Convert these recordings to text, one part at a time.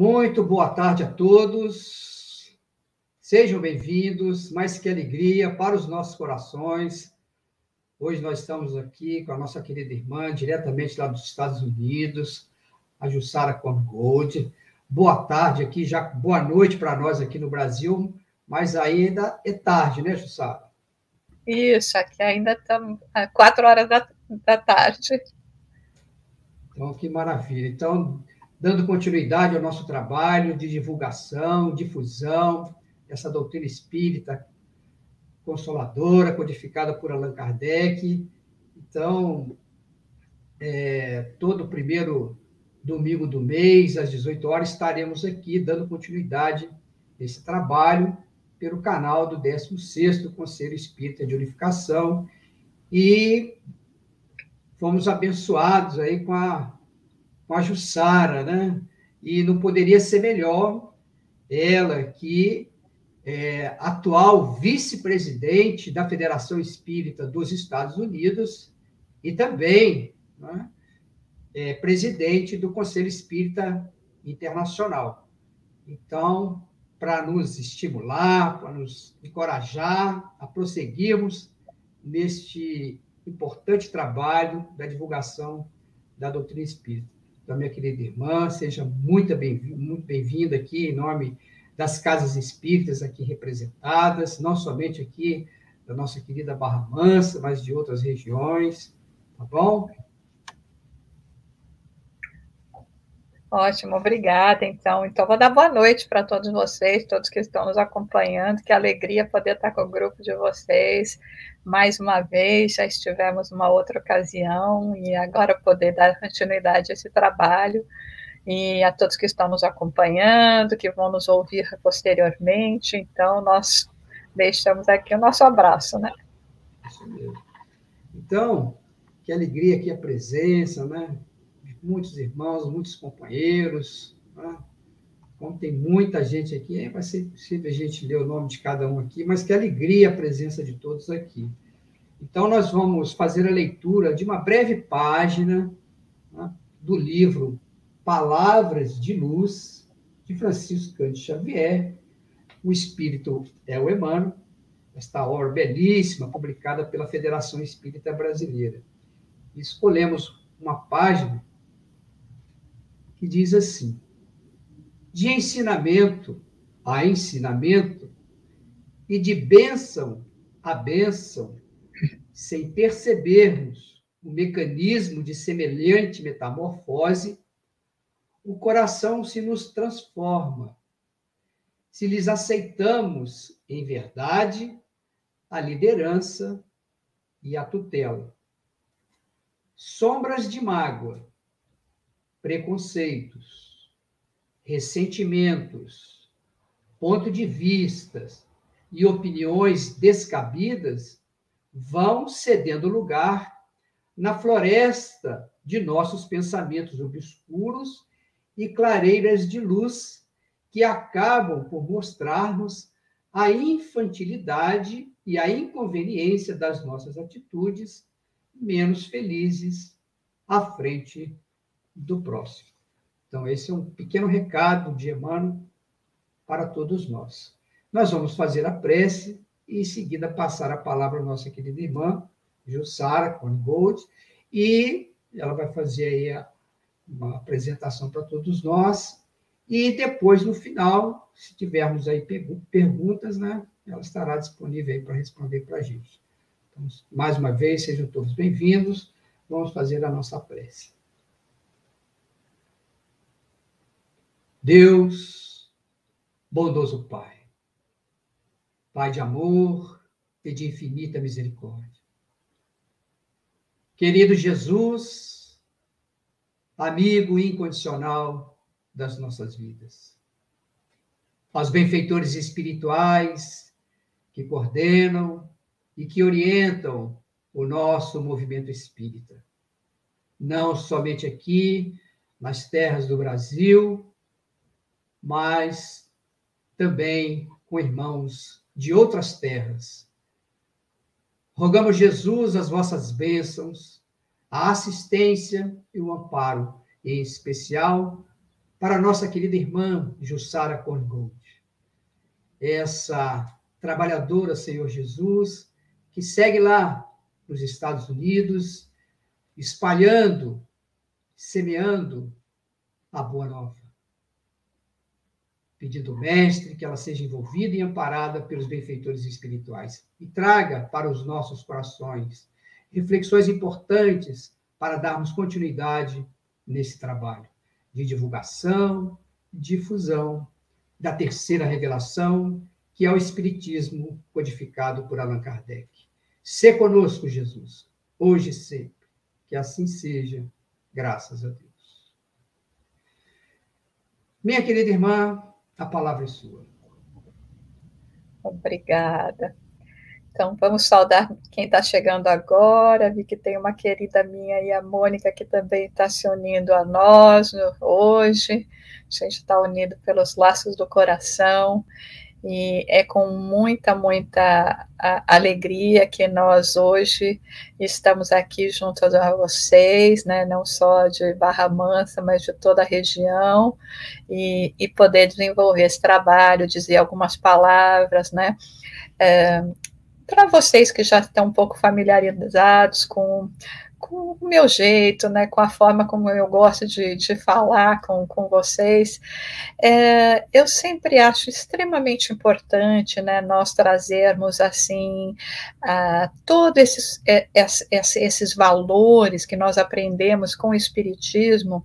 Muito boa tarde a todos. Sejam bem-vindos. Mais que alegria para os nossos corações. Hoje nós estamos aqui com a nossa querida irmã, diretamente lá dos Estados Unidos, a Jussara Congold. Boa tarde aqui, já boa noite para nós aqui no Brasil, mas ainda é tarde, né, Jussara? Isso, aqui ainda estamos às quatro horas da, da tarde. Então, que maravilha. Então, dando continuidade ao nosso trabalho de divulgação, difusão dessa doutrina espírita consoladora, codificada por Allan Kardec. Então, é, todo primeiro domingo do mês, às 18 horas, estaremos aqui dando continuidade nesse trabalho pelo canal do 16º Conselho Espírita de Unificação e fomos abençoados aí com a com a Jussara, né? E não poderia ser melhor ela, que é atual vice-presidente da Federação Espírita dos Estados Unidos e também né, é, presidente do Conselho Espírita Internacional. Então, para nos estimular, para nos encorajar a prosseguirmos neste importante trabalho da divulgação da doutrina espírita da minha querida irmã. Seja muito bem-vinda muito bem aqui, em nome das casas espíritas aqui representadas, não somente aqui da nossa querida Barra Mansa, mas de outras regiões, tá bom? Ótimo, obrigada. Então, então vou dar boa noite para todos vocês, todos que estão nos acompanhando. Que alegria poder estar com o grupo de vocês mais uma vez. Já estivemos numa outra ocasião e agora poder dar continuidade a esse trabalho. E a todos que estão nos acompanhando, que vão nos ouvir posteriormente. Então, nós deixamos aqui o nosso abraço, né? Então, que alegria aqui a presença, né? Muitos irmãos, muitos companheiros. Né? Como tem muita gente aqui, vai ser possível a gente ler o nome de cada um aqui, mas que alegria a presença de todos aqui. Então, nós vamos fazer a leitura de uma breve página né, do livro Palavras de Luz, de Francisco Cândido Xavier. O Espírito é o Emmanuel, esta obra belíssima, publicada pela Federação Espírita Brasileira. Escolhemos uma página que diz assim: de ensinamento a ensinamento e de bênção a bênção, sem percebermos o mecanismo de semelhante metamorfose, o coração se nos transforma. Se lhes aceitamos em verdade a liderança e a tutela. Sombras de mágoa preconceitos, ressentimentos, ponto de vistas e opiniões descabidas vão cedendo lugar na floresta de nossos pensamentos obscuros e clareiras de luz que acabam por mostrar-nos a infantilidade e a inconveniência das nossas atitudes menos felizes à frente do próximo. Então, esse é um pequeno recado de Emmanuel para todos nós. Nós vamos fazer a prece e, em seguida, passar a palavra à nossa querida irmã, Jussara Congold, e ela vai fazer aí a, uma apresentação para todos nós. E depois, no final, se tivermos aí perguntas, né, ela estará disponível aí para responder para a gente. Então, mais uma vez, sejam todos bem-vindos. Vamos fazer a nossa prece. Deus, bondoso Pai, Pai de amor e de infinita misericórdia. Querido Jesus, amigo incondicional das nossas vidas. Aos benfeitores espirituais que coordenam e que orientam o nosso movimento espírita. Não somente aqui, nas terras do Brasil, mas também com irmãos de outras terras. Rogamos, Jesus, as vossas bênçãos, a assistência e o amparo, em especial para nossa querida irmã Jussara Korngold, essa trabalhadora, Senhor Jesus, que segue lá nos Estados Unidos, espalhando, semeando a boa nova. Pedindo ao Mestre que ela seja envolvida e amparada pelos benfeitores espirituais e traga para os nossos corações reflexões importantes para darmos continuidade nesse trabalho de divulgação, difusão da terceira revelação, que é o Espiritismo codificado por Allan Kardec. Se conosco, Jesus, hoje e sempre. Que assim seja, graças a Deus. Minha querida irmã, a palavra é sua. Obrigada. Então, vamos saudar quem está chegando agora. Vi que tem uma querida minha e a Mônica que também está se unindo a nós hoje. A gente está unido pelos laços do coração. E é com muita, muita alegria que nós hoje estamos aqui juntos a vocês, né, não só de Barra Mansa, mas de toda a região, e, e poder desenvolver esse trabalho, dizer algumas palavras, né, é, para vocês que já estão um pouco familiarizados com, com o meu jeito, né, com a forma como eu gosto de, de falar com, com vocês, é, eu sempre acho extremamente importante, né, nós trazermos, assim, uh, todos esses, esses, esses valores que nós aprendemos com o Espiritismo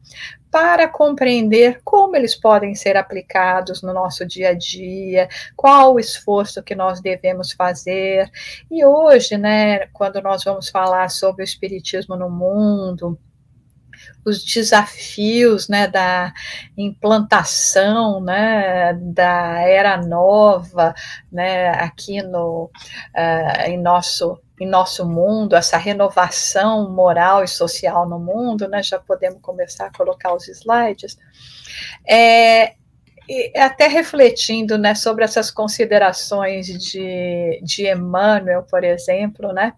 para compreender como eles podem ser aplicados no nosso dia a dia, qual o esforço que nós devemos fazer. E hoje, né, quando nós vamos falar sobre o espiritismo no mundo, os desafios né, da implantação né, da era nova né, aqui no, uh, em nosso em nosso mundo, essa renovação moral e social no mundo, né? Já podemos começar a colocar os slides. É, até refletindo né, sobre essas considerações de, de Emmanuel, por exemplo, né?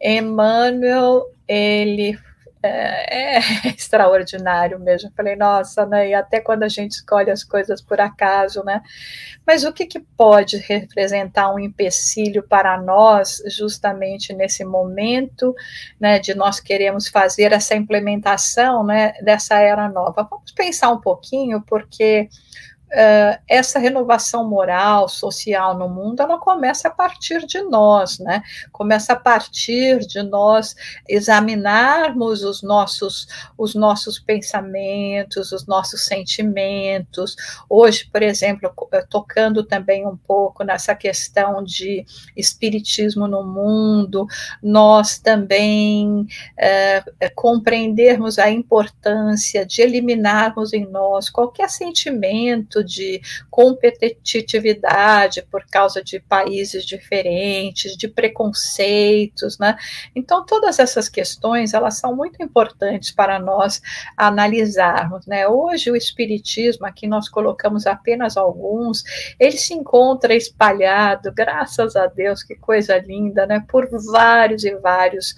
Emmanuel, ele é, é, extraordinário mesmo. Falei, nossa, né? E até quando a gente escolhe as coisas por acaso, né? Mas o que, que pode representar um empecilho para nós, justamente nesse momento, né? De nós queremos fazer essa implementação, né? Dessa era nova. Vamos pensar um pouquinho, porque Uh, essa renovação moral, social no mundo, ela começa a partir de nós, né? Começa a partir de nós examinarmos os nossos, os nossos pensamentos, os nossos sentimentos. Hoje, por exemplo, eh, tocando também um pouco nessa questão de espiritismo no mundo, nós também uh, compreendermos a importância de eliminarmos em nós qualquer sentimento de competitividade por causa de países diferentes, de preconceitos, né? Então todas essas questões elas são muito importantes para nós analisarmos, né? Hoje o espiritismo aqui nós colocamos apenas alguns, ele se encontra espalhado, graças a Deus, que coisa linda, né? Por vários e vários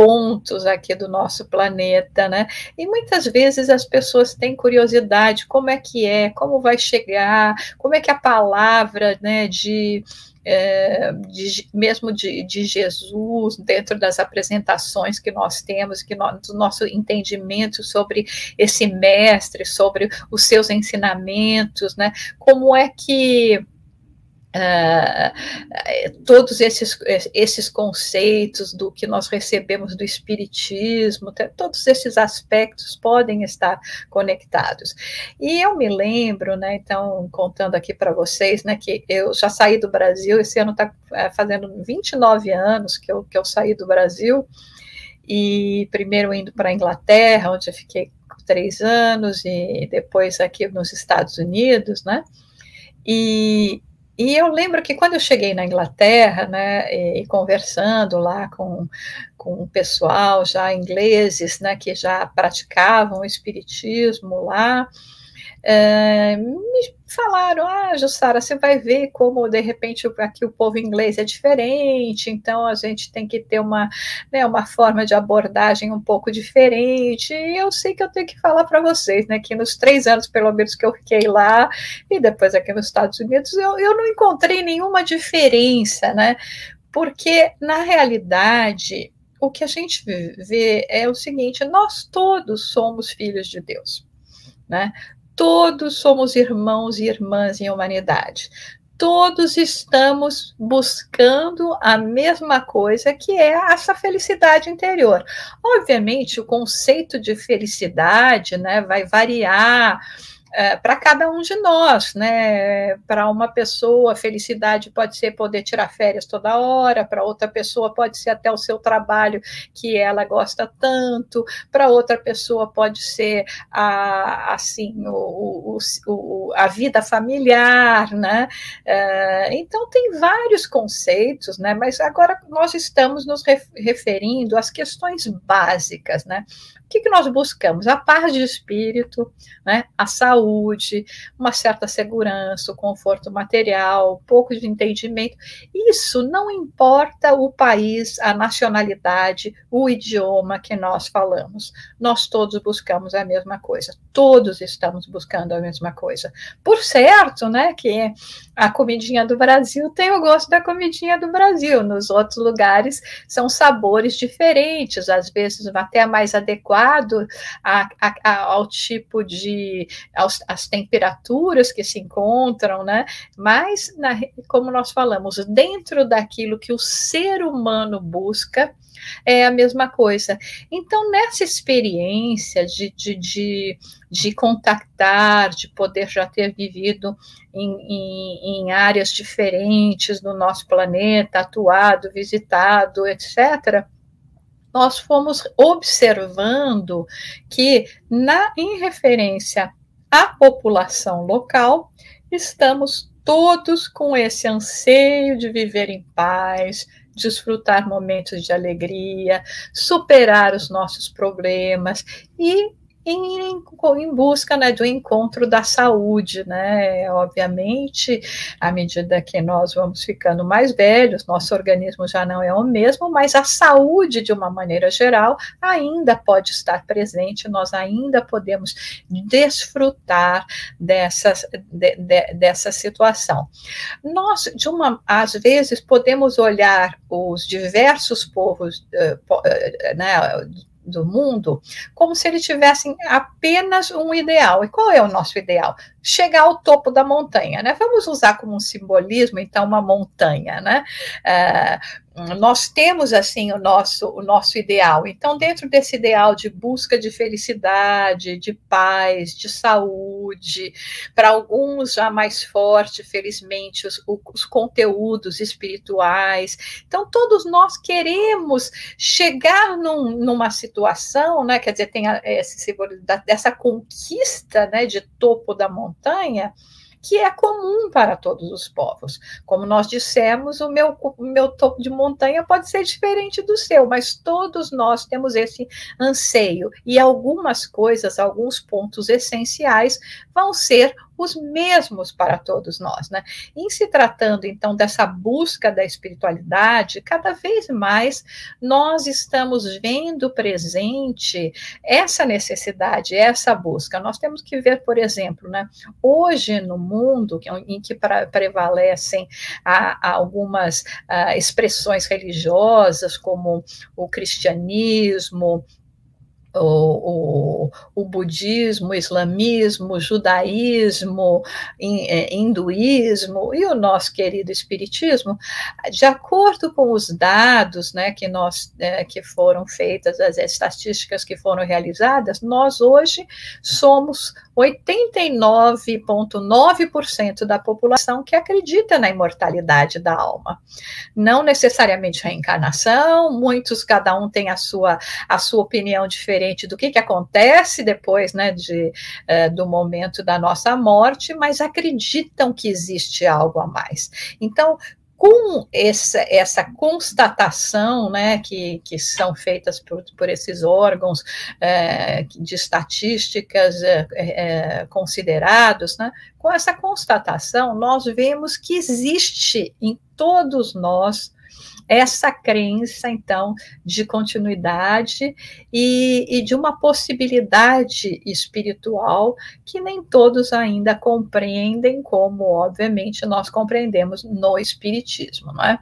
pontos aqui do nosso planeta, né? E muitas vezes as pessoas têm curiosidade, como é que é, como vai chegar, como é que a palavra, né, de é, de, mesmo de, de, Jesus, dentro das apresentações que nós temos, que do nosso entendimento sobre esse mestre, sobre os seus ensinamentos, né? Como é que Uh, todos esses, esses conceitos do que nós recebemos do Espiritismo, todos esses aspectos podem estar conectados. E eu me lembro, né, então, contando aqui para vocês, né, que eu já saí do Brasil, esse ano está é, fazendo 29 anos que eu, que eu saí do Brasil, e primeiro indo para a Inglaterra, onde eu fiquei três anos, e depois aqui nos Estados Unidos, né, e, e eu lembro que quando eu cheguei na Inglaterra, né, e, e conversando lá com, com o pessoal já ingleses, né, que já praticavam o espiritismo lá, é, me falaram, ah, Jussara, você vai ver como de repente aqui o povo inglês é diferente, então a gente tem que ter uma, né, uma forma de abordagem um pouco diferente. E eu sei que eu tenho que falar para vocês, né, que nos três anos pelo menos que eu fiquei lá e depois aqui nos Estados Unidos, eu, eu não encontrei nenhuma diferença, né? Porque na realidade o que a gente vê é o seguinte: nós todos somos filhos de Deus, né? Todos somos irmãos e irmãs em humanidade. Todos estamos buscando a mesma coisa, que é essa felicidade interior. Obviamente, o conceito de felicidade né, vai variar é, para cada um de nós, né? Para uma pessoa, felicidade pode ser poder tirar férias toda hora, para outra pessoa pode ser até o seu trabalho que ela gosta tanto, para outra pessoa pode ser a, assim o, o, o, a vida familiar, né? É, então tem vários conceitos, né? Mas agora nós estamos nos referindo às questões básicas, né? O que, que nós buscamos? A paz de espírito, né? a saúde, uma certa segurança, o conforto material, pouco de entendimento. Isso não importa o país, a nacionalidade, o idioma que nós falamos. Nós todos buscamos a mesma coisa. Todos estamos buscando a mesma coisa. Por certo, né, que a comidinha do Brasil tem o gosto da comidinha do Brasil. Nos outros lugares são sabores diferentes, às vezes até mais adequado a, a, ao tipo de aos, as temperaturas que se encontram, né? Mas na, como nós falamos, dentro daquilo que o ser humano busca, é a mesma coisa. Então, nessa experiência de, de, de, de contactar, de poder já ter vivido em, em, em, áreas diferentes do nosso planeta, atuado, visitado, etc., nós fomos observando que, na, em referência à população local, estamos todos com esse anseio de viver em paz, desfrutar momentos de alegria, superar os nossos problemas e em, em busca né, do encontro da saúde, né? Obviamente, à medida que nós vamos ficando mais velhos, nosso organismo já não é o mesmo, mas a saúde, de uma maneira geral, ainda pode estar presente, nós ainda podemos desfrutar dessa, de, de, dessa situação. Nós, de uma, às vezes, podemos olhar os diversos povos, uh, né, do mundo como se eles tivessem apenas um ideal. E qual é o nosso ideal? Chegar ao topo da montanha, né? Vamos usar como um simbolismo, então, uma montanha, né? É, nós temos assim o nosso o nosso ideal. Então, dentro desse ideal de busca de felicidade, de paz, de saúde, para alguns já mais forte, felizmente, os, os conteúdos espirituais. Então, todos nós queremos chegar num, numa situação, né? Quer dizer, tem esse dessa conquista, né, de topo da montanha que é comum para todos os povos. Como nós dissemos, o meu, o meu topo de montanha pode ser diferente do seu, mas todos nós temos esse anseio, e algumas coisas, alguns pontos essenciais vão ser os mesmos para todos nós, né? Em se tratando então dessa busca da espiritualidade, cada vez mais nós estamos vendo presente essa necessidade, essa busca. Nós temos que ver, por exemplo, né? Hoje no mundo em que prevalecem algumas ah, expressões religiosas como o cristianismo, o, o, o, budismo, o islamismo, o judaísmo, é, hinduísmo e o nosso querido espiritismo, de acordo com os dados né, que, nós, é, que foram feitas, as estatísticas que foram realizadas, nós hoje somos 89,9% da população que acredita na imortalidade da alma. Não necessariamente reencarnação, muitos, cada um tem a sua, a sua opinião diferente do que, que acontece depois né, de, uh, do momento da nossa morte, mas acreditam que existe algo a mais. Então, com essa, essa constatação né, que, que são feitas por, por esses órgãos é, de estatísticas é, é, considerados, né, com essa constatação, nós vemos que existe em todos nós essa crença, então, de continuidade e, e, de uma possibilidade espiritual que nem todos ainda compreendem, como, obviamente, nós compreendemos no Espiritismo, não é?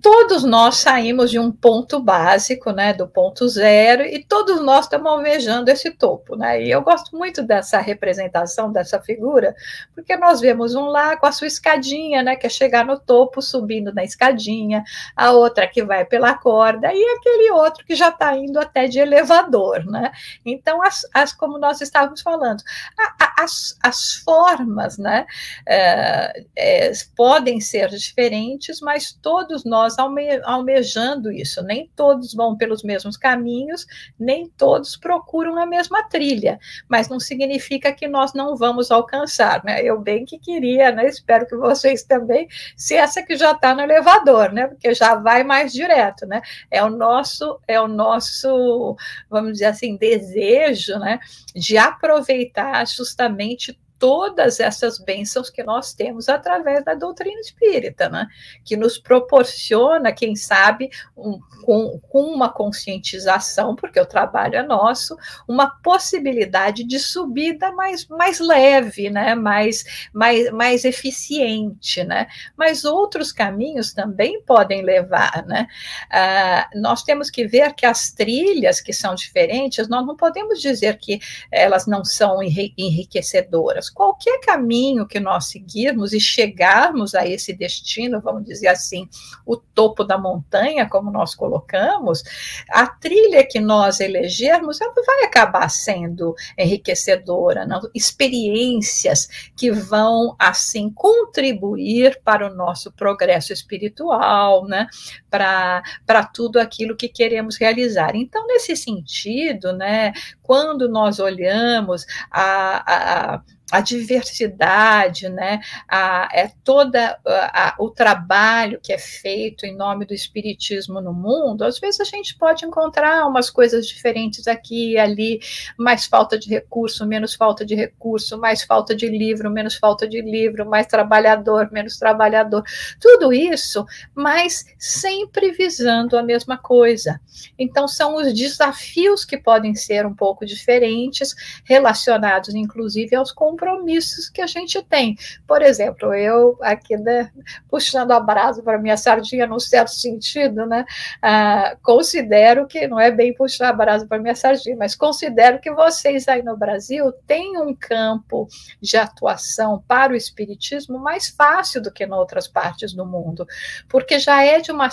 Todos nós saímos de um ponto básico, né, do ponto zero, e todos nós estamos almejando esse topo, né? E eu gosto muito dessa representação dessa figura, porque nós vemos um lá com a sua escadinha, né, que é chegar no topo subindo na escadinha, a outra que vai pela corda e aquele outro que já está indo até de elevador, né? Então, as, as como nós estávamos falando, a, a, as, as formas, né, é, é, podem ser diferentes, mas todos todos nós alme almejando isso. Nem todos vão pelos mesmos caminhos, nem todos procuram a mesma trilha, mas não significa que nós não vamos alcançar, né? Eu bem que queria, né? Espero que vocês também, se essa que já está no elevador, né? Porque já vai mais direto, né? É o nosso, é o nosso, vamos dizer assim, desejo, né? De aproveitar justamente todas essas bênçãos que nós temos através da doutrina espírita, né? que nos proporciona, quem sabe, um, com, com uma conscientização, porque o trabalho é nosso, uma possibilidade de subida mais, mais leve, né? mais, mais, mais eficiente. Né? Mas outros caminhos também podem levar. Né? Ah, nós temos que ver que as trilhas que são diferentes, nós não podemos dizer que elas não são enriquecedoras qualquer caminho que nós seguirmos e chegarmos a esse destino, vamos dizer assim, o topo da montanha, como nós colocamos, a trilha que nós elegermos, ela vai acabar sendo enriquecedora, não? experiências que vão, assim, contribuir para o nosso progresso espiritual, né? para tudo aquilo que queremos realizar. Então, nesse sentido, né, quando nós olhamos a, a a diversidade, né, a, é toda a, o trabalho que é feito em nome do espiritismo no mundo, às vezes a gente pode encontrar umas coisas diferentes aqui e ali, mais falta de recurso, menos falta de recurso, mais falta de livro, menos falta de livro, mais trabalhador, menos trabalhador, tudo isso, mas sempre visando a mesma coisa. Então são os desafios que podem ser um pouco diferentes, relacionados inclusive aos compromissos que a gente tem. Por exemplo, eu aqui, né, puxando a brasa para minha sardinha, num certo sentido, né, ah, considero que, não é bem puxar a brasa para minha sardinha, mas considero que vocês aí no Brasil têm um campo de atuação para o espiritismo mais fácil do que em outras partes do mundo, porque já é de uma,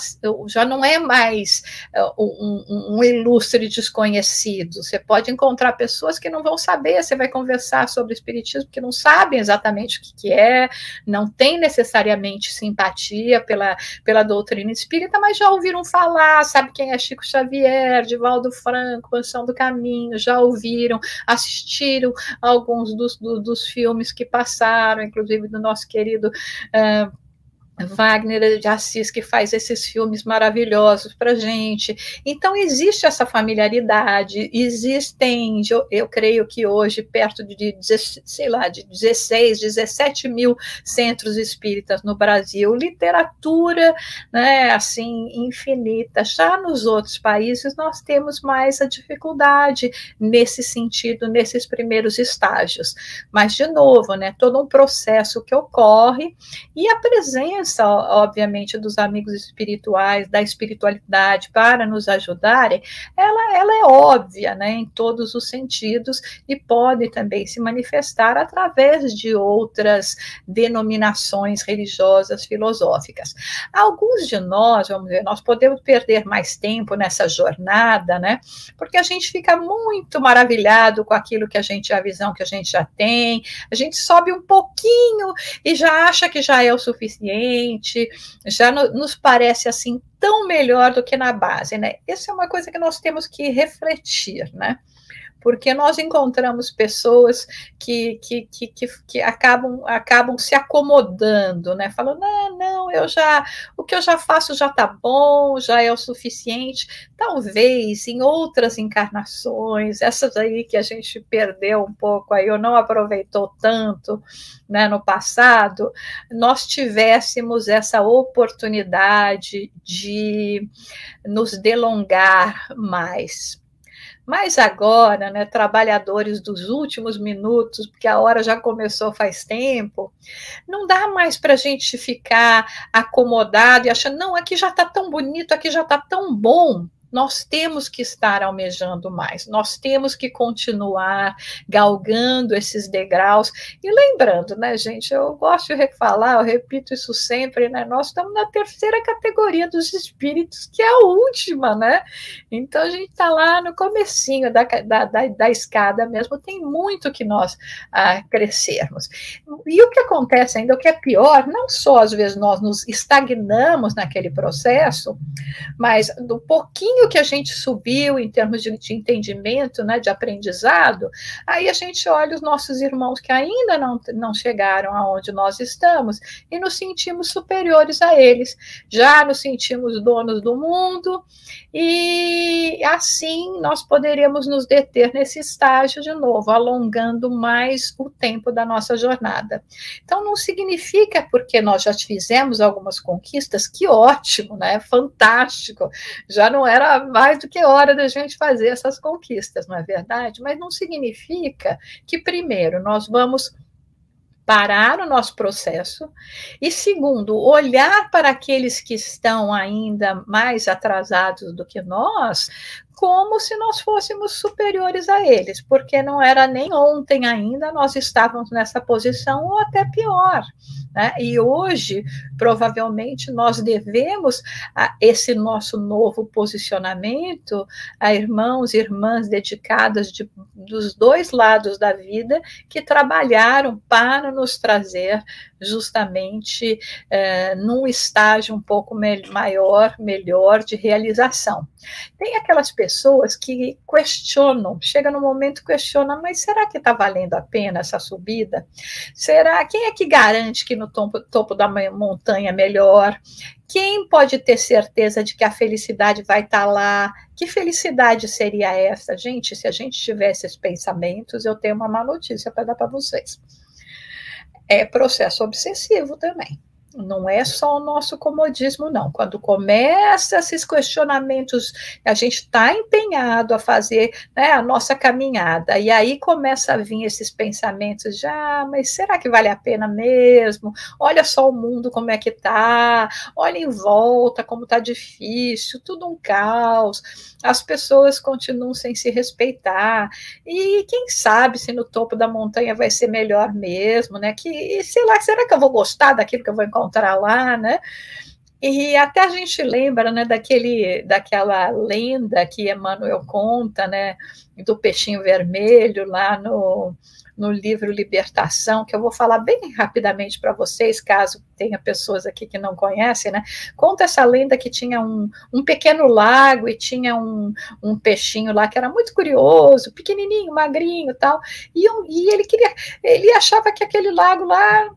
já não é mais uh, um, um ilustre desconhecido. Você pode encontrar pessoas que não vão saber, você vai conversar sobre espiritismo espiritismo que não sabem exatamente o que, que é, não têm necessariamente simpatia pela, pela doutrina espírita, mas já ouviram falar, sabe quem é Chico Xavier, Divaldo Franco, Mansão do Caminho, já ouviram, assistiram alguns dos, do, dos filmes que passaram, inclusive do nosso querido. Uh, Wagner de Assis, que faz esses filmes maravilhosos para gente. Então, existe essa familiaridade, existem, eu, eu, creio que hoje, perto de, sei lá, de 16, 17 mil centros espíritas no Brasil, literatura, né, assim, infinita. Já nos outros países, nós temos mais a dificuldade nesse sentido, nesses primeiros estágios. Mas, de novo, né, todo um processo que ocorre e a presença presença, obviamente, dos amigos espirituais, da espiritualidade para nos ajudarem, ela, ela é óbvia, né, em todos os sentidos e pode também se manifestar através de outras denominações religiosas, filosóficas. Alguns de nós, vamos ver, nós podemos perder mais tempo nessa jornada, né, porque a gente fica muito maravilhado com aquilo que a gente, a visão que a gente já tem, a gente sobe um pouquinho e já acha que já é o suficiente gente, já no, nos parece assim tão melhor do que na base, né? Isso é uma coisa que nós temos que refletir, né? Porque nós encontramos pessoas que, que, que, que, que acabam, acabam se acomodando, né? Falando, não, não, eu já, o que eu já faço já tá bom, já é o suficiente. Talvez em outras encarnações, essas aí que a gente perdeu um pouco aí, ou não aproveitou tanto, né, no passado, nós tivéssemos essa oportunidade de nos delongar mais. Mas agora, né, trabalhadores dos últimos minutos, porque a hora já começou faz tempo, não dá mais para a gente ficar acomodado e achando, não, aqui já está tão bonito, aqui já está tão bom nós temos que estar almejando mais, nós temos que continuar galgando esses degraus. E lembrando, né, gente, eu gosto de falar, eu repito isso sempre, né? Nós estamos na terceira categoria dos espíritos, que é a última, né? Então a gente está lá no comecinho da, da, da, da, escada mesmo, tem muito que nós ah, crescermos. E o que acontece ainda, o que é pior, não só às vezes nós nos estagnamos naquele processo, mas do pouquinho que a gente subiu em termos de, de entendimento, né, de aprendizado, aí a gente olha os nossos irmãos que ainda não, não chegaram aonde nós estamos e nos sentimos superiores a eles. Já nos sentimos donos do mundo e assim nós poderíamos nos deter nesse estágio de novo, alongando mais o tempo da nossa jornada. Então não significa porque nós já fizemos algumas conquistas, que ótimo, né? Fantástico. Já não era mais do que hora da gente fazer essas conquistas, não é verdade? Mas não significa que, primeiro, nós vamos parar o nosso processo e segundo olhar para aqueles que estão ainda mais atrasados do que nós como se nós fôssemos superiores a eles, porque não era nem ontem ainda nós estávamos nessa posição, ou até pior. Né? E hoje, provavelmente, nós devemos a esse nosso novo posicionamento a irmãos e irmãs dedicadas de, dos dois lados da vida que trabalharam para nos trazer justamente é, num estágio um pouco me maior, melhor de realização. Tem aquelas pessoas que questionam, chega no momento questiona, mas será que está valendo a pena essa subida? Será quem é que garante que no topo, topo da montanha é melhor? Quem pode ter certeza de que a felicidade vai estar tá lá? Que felicidade seria essa? Gente, se a gente tivesse esses pensamentos, eu tenho uma má notícia para dar para vocês é processo obsessivo também. Não é só o nosso comodismo, não. Quando começa esses questionamentos, a gente está empenhado a fazer né, a nossa caminhada, e aí começa a vir esses pensamentos já, ah, mas será que vale a pena mesmo? Olha só o mundo como é que tá, olha em volta como está difícil, tudo um caos, as pessoas continuam sem se respeitar, e quem sabe se no topo da montanha vai ser melhor mesmo, né? Que, sei lá, será que eu vou gostar daquilo que eu vou encontrar? Encontrar lá, né? E até a gente lembra, né, daquele, daquela lenda que Emmanuel conta, né, do peixinho vermelho lá no, no livro Libertação, que eu vou falar bem rapidamente para vocês, caso tenha pessoas aqui que não conhecem, né? Conta essa lenda que tinha um, um pequeno lago e tinha um, um peixinho lá que era muito curioso, pequenininho, magrinho tal, e, e ele queria, ele achava que aquele lago lá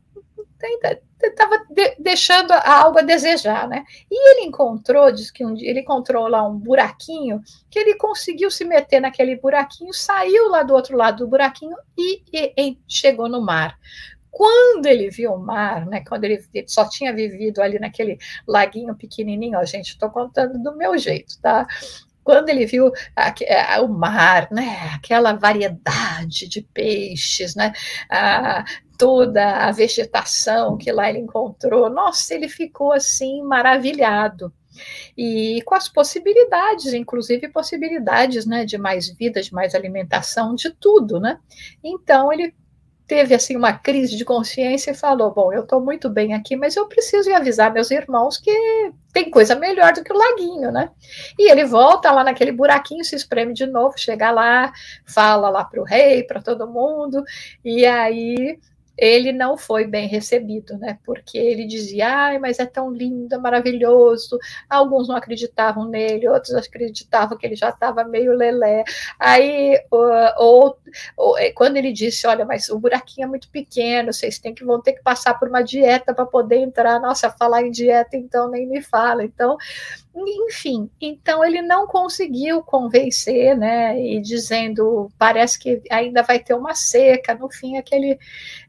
estava de, deixando algo a desejar, né? E ele encontrou, diz que um dia ele encontrou lá um buraquinho, que ele conseguiu se meter naquele buraquinho, saiu lá do outro lado do buraquinho e, e, e chegou no mar. Quando ele viu o mar, né, quando ele só tinha vivido ali naquele laguinho pequenininho, ó, gente, estou contando do meu jeito, tá? quando ele viu a, o mar, né, aquela variedade de peixes, né, a, toda a vegetação que lá ele encontrou, nossa, ele ficou assim maravilhado. E com as possibilidades, inclusive possibilidades né, de mais vida, de mais alimentação, de tudo, né? Então ele teve assim uma crise de consciência e falou: Bom, eu estou muito bem aqui, mas eu preciso avisar meus irmãos que tem coisa melhor do que o laguinho, né? E ele volta lá naquele buraquinho, se espreme de novo, chega lá, fala lá para o rei, para todo mundo, e aí ele não foi bem recebido, né? Porque ele dizia, ai, mas é tão lindo, é maravilhoso. Alguns não acreditavam nele, outros acreditavam que ele já estava meio lelé. Aí, ou, ou, é, quando ele disse, olha, mas o buraquinho é muito pequeno, vocês têm que, vão ter que passar por uma dieta para poder entrar. Nossa, falar em dieta, então nem me fala. Então, enfim, então ele não conseguiu convencer, né? E dizendo, parece que ainda vai ter uma seca. No fim, aquele,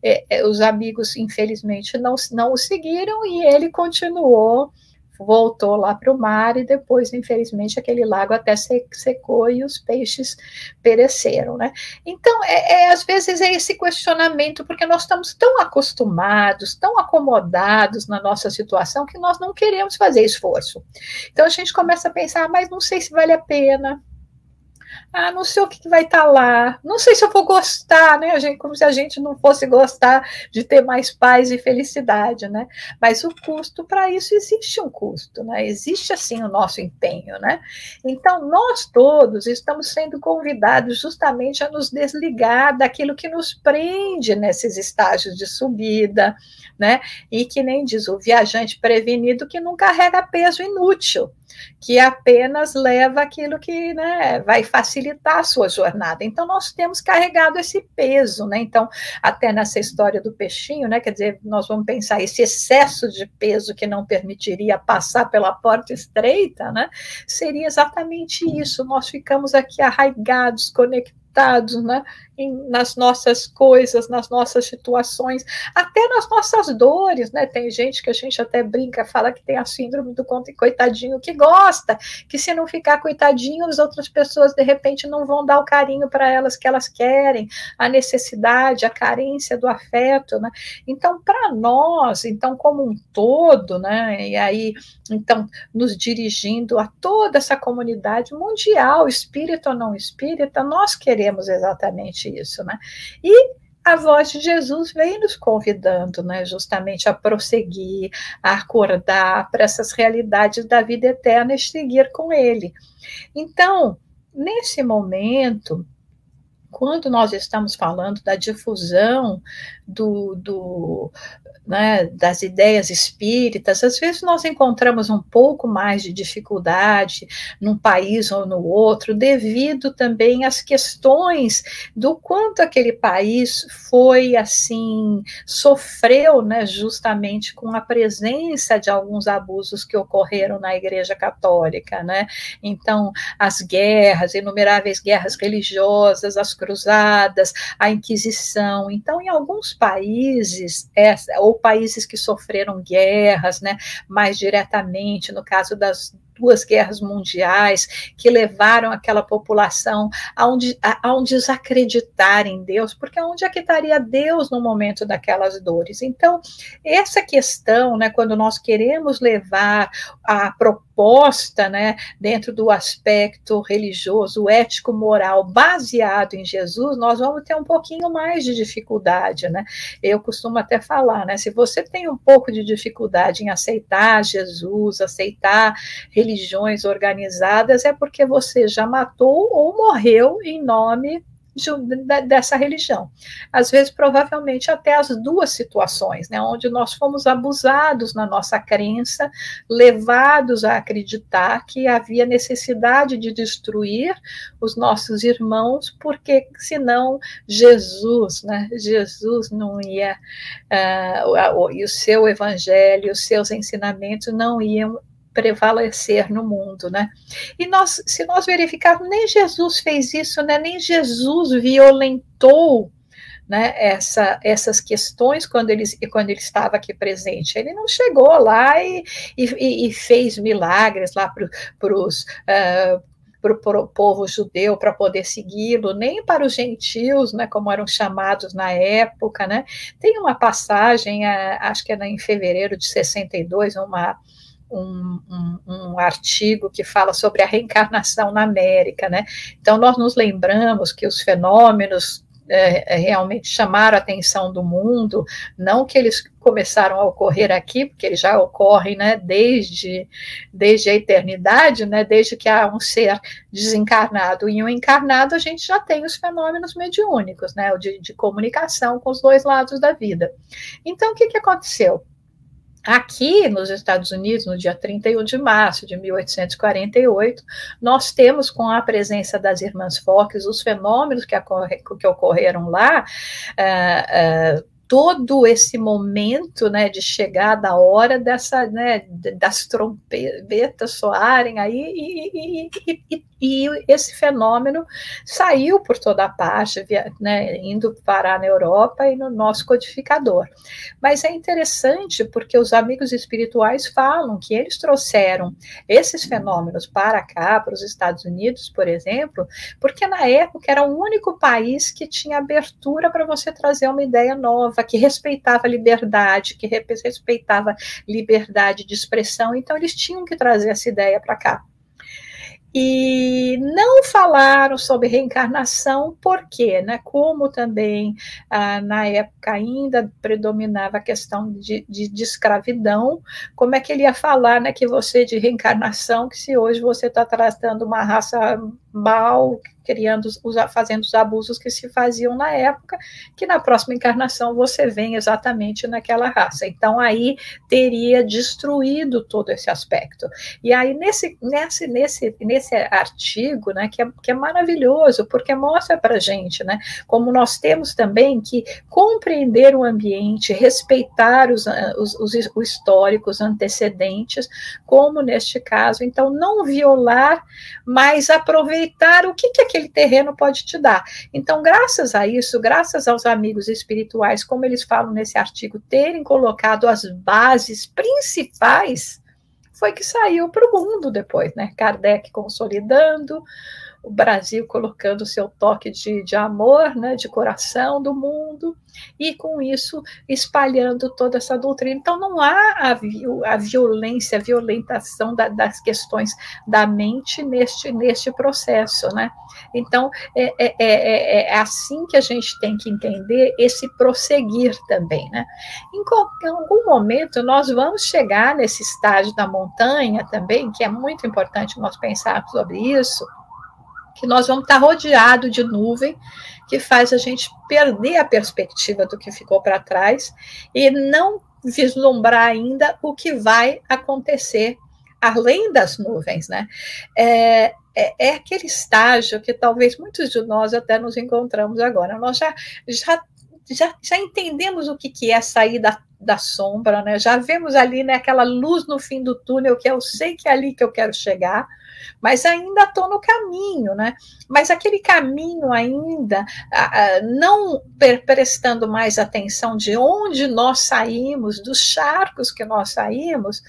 é, os amigos, infelizmente, não, não o seguiram e ele continuou voltou lá para o mar e depois, infelizmente, aquele lago até secou e os peixes pereceram, né? Então, é, é, às vezes é esse questionamento, porque nós estamos tão acostumados, tão acomodados na nossa situação que nós não queremos fazer esforço. Então a gente começa a pensar, ah, mas não sei se vale a pena, ah, não sei o que vai estar tá lá, não sei se eu vou gostar, né? A gente, como se a gente não fosse gostar de ter mais paz e felicidade, né? Mas o custo para isso existe um custo, né? Existe assim o nosso empenho, né? Então nós todos estamos sendo convidados justamente a nos desligar daquilo que nos prende nesses estágios de subida, né? E que nem diz o viajante prevenido que não carrega peso inútil, que apenas leva aquilo que né, vai facilitar a sua jornada. Então, nós temos carregado esse peso, né? Então, até nessa história do peixinho, né? Quer dizer, nós vamos pensar esse excesso de peso que não permitiria passar pela porta estreita, né? Seria exatamente isso. Nós ficamos aqui arraigados, conectados, né? em, nas nossas coisas, nas nossas situações, até nas nossas dores, né? Tem gente que a gente até brinca, fala que tem a síndrome do coitadinho que gosta, que se não ficar coitadinho, as outras pessoas de repente não vão dar o carinho para elas que elas querem, a necessidade, a carência do afeto, né? Então, para nós, então como um todo, né? E aí, então, nos dirigindo a toda essa comunidade mundial, espírita ou não espírita, nós queremos exatamente isso, né? E a voz de Jesus vem nos convidando, né, justamente a prosseguir, a acordar para essas realidades da vida eterna e seguir com Ele. Então, nesse momento, quando nós estamos falando da difusão do, do, né, das ideias espíritas, às vezes nós encontramos um pouco mais de dificuldade num país ou no outro, devido também às questões do quanto aquele país foi assim, sofreu né, justamente com a presença de alguns abusos que ocorreram na Igreja Católica. Né? Então, as guerras, inumeráveis guerras religiosas, as cruzadas, a Inquisição. Então, em alguns países, ou países que sofreram guerras, né, mais diretamente, no caso das duas guerras mundiais que levaram aquela população a um, a, a um desacreditar em Deus, porque onde é que estaria Deus no momento daquelas dores? Então, essa questão, né, quando nós queremos levar a proposta, né, dentro do aspecto religioso, ético, moral, baseado em Jesus, nós vamos ter um pouquinho mais de dificuldade, né? Eu costumo até falar, né, se você tem um pouco de dificuldade em aceitar Jesus, aceitar religião, religiões organizadas é porque você já matou ou morreu em nome de, dessa religião. Às vezes, provavelmente, até as duas situações, né, onde nós fomos abusados na nossa crença, levados a acreditar que havia necessidade de destruir os nossos irmãos, porque senão Jesus, né, Jesus não ia, uh, e o seu evangelho, os seus ensinamentos não iam prevalecer no mundo, né? E nós, se nós verificarmos, nem Jesus fez isso, né? Nem Jesus violentou né, essa, essas questões quando ele, quando ele estava aqui presente. Ele não chegou lá e, e, e fez milagres lá para os. Para o povo judeu para poder segui-lo, nem para os gentios, né, como eram chamados na época, né? Tem uma passagem, acho que é em fevereiro de 62, uma um, um, um, artigo que fala sobre a reencarnação na América, né? Então nós nos lembramos que os fenômenos é, é, realmente chamaram a atenção do mundo, não que eles começaram a ocorrer aqui, porque eles já ocorrem né, desde, desde a eternidade, né, desde que há um ser desencarnado e um encarnado, a gente já tem os fenômenos mediúnicos, né, de, de comunicação com os dois lados da vida. Então, o que, que aconteceu? Aqui nos Estados Unidos, no dia 31 de março de 1848, nós temos, com a presença das irmãs Fox, os fenômenos que, que ocorreram lá. Uh, uh, todo esse momento né, de chegada a hora dessa, né, das trompetas soarem aí e, e, e, e esse fenômeno saiu por toda a parte, via, né, indo parar na Europa e no nosso codificador. Mas é interessante porque os amigos espirituais falam que eles trouxeram esses fenômenos para cá, para os Estados Unidos, por exemplo, porque na época era o único país que tinha abertura para você trazer uma ideia nova, que respeitava a liberdade, que respeitava liberdade de expressão, então eles tinham que trazer essa ideia para cá. E não falaram sobre reencarnação, porque, né, como também ah, na época ainda predominava a questão de, de, de, escravidão, como é que ele ia falar né, que você de reencarnação, que se hoje você está tratando uma raça mal, criando, fazendo os abusos que se faziam na época, que na próxima encarnação você vem exatamente naquela raça. Então aí teria destruído todo esse aspecto. E aí nesse, nesse, nesse, nesse artigo, né, que é, que é maravilhoso, porque mostra para gente, né, como nós temos também que compreender o ambiente, respeitar os, os, os, os históricos antecedentes, como neste caso, então não violar, mas aproveitar o que, que aquele terreno pode te dar. Então, graças a isso, graças aos amigos espirituais, como eles falam nesse artigo, terem colocado as bases principais, foi que saiu para o mundo depois, né? Kardec consolidando, o Brasil colocando seu toque de, de amor, né, de coração do mundo, e com isso espalhando toda essa doutrina. Então, não há a, a violência, a violentação da, das questões da mente neste, neste processo. Né? Então, é, é, é, é, assim que a gente tem que entender esse prosseguir também. Né? Em, em algum momento, nós vamos chegar nesse estágio da montanha também, que é muito importante nós pensarmos sobre isso que nós vamos estar rodeado de nuvem, que faz a gente perder a perspectiva do que ficou para trás e não vislumbrar ainda o que vai acontecer além das nuvens, né? É, é, é, aquele estágio que talvez muitos de nós até nos encontramos agora. Nós já, já, já, já entendemos o que, que é sair da, da sombra, né? Já vemos ali né, aquela luz no fim do túnel, que eu sei que é ali que eu quero chegar mas ainda estou no caminho, né? Mas aquele caminho ainda, não prestando mais atenção de onde nós saímos, dos charcos que nós saímos,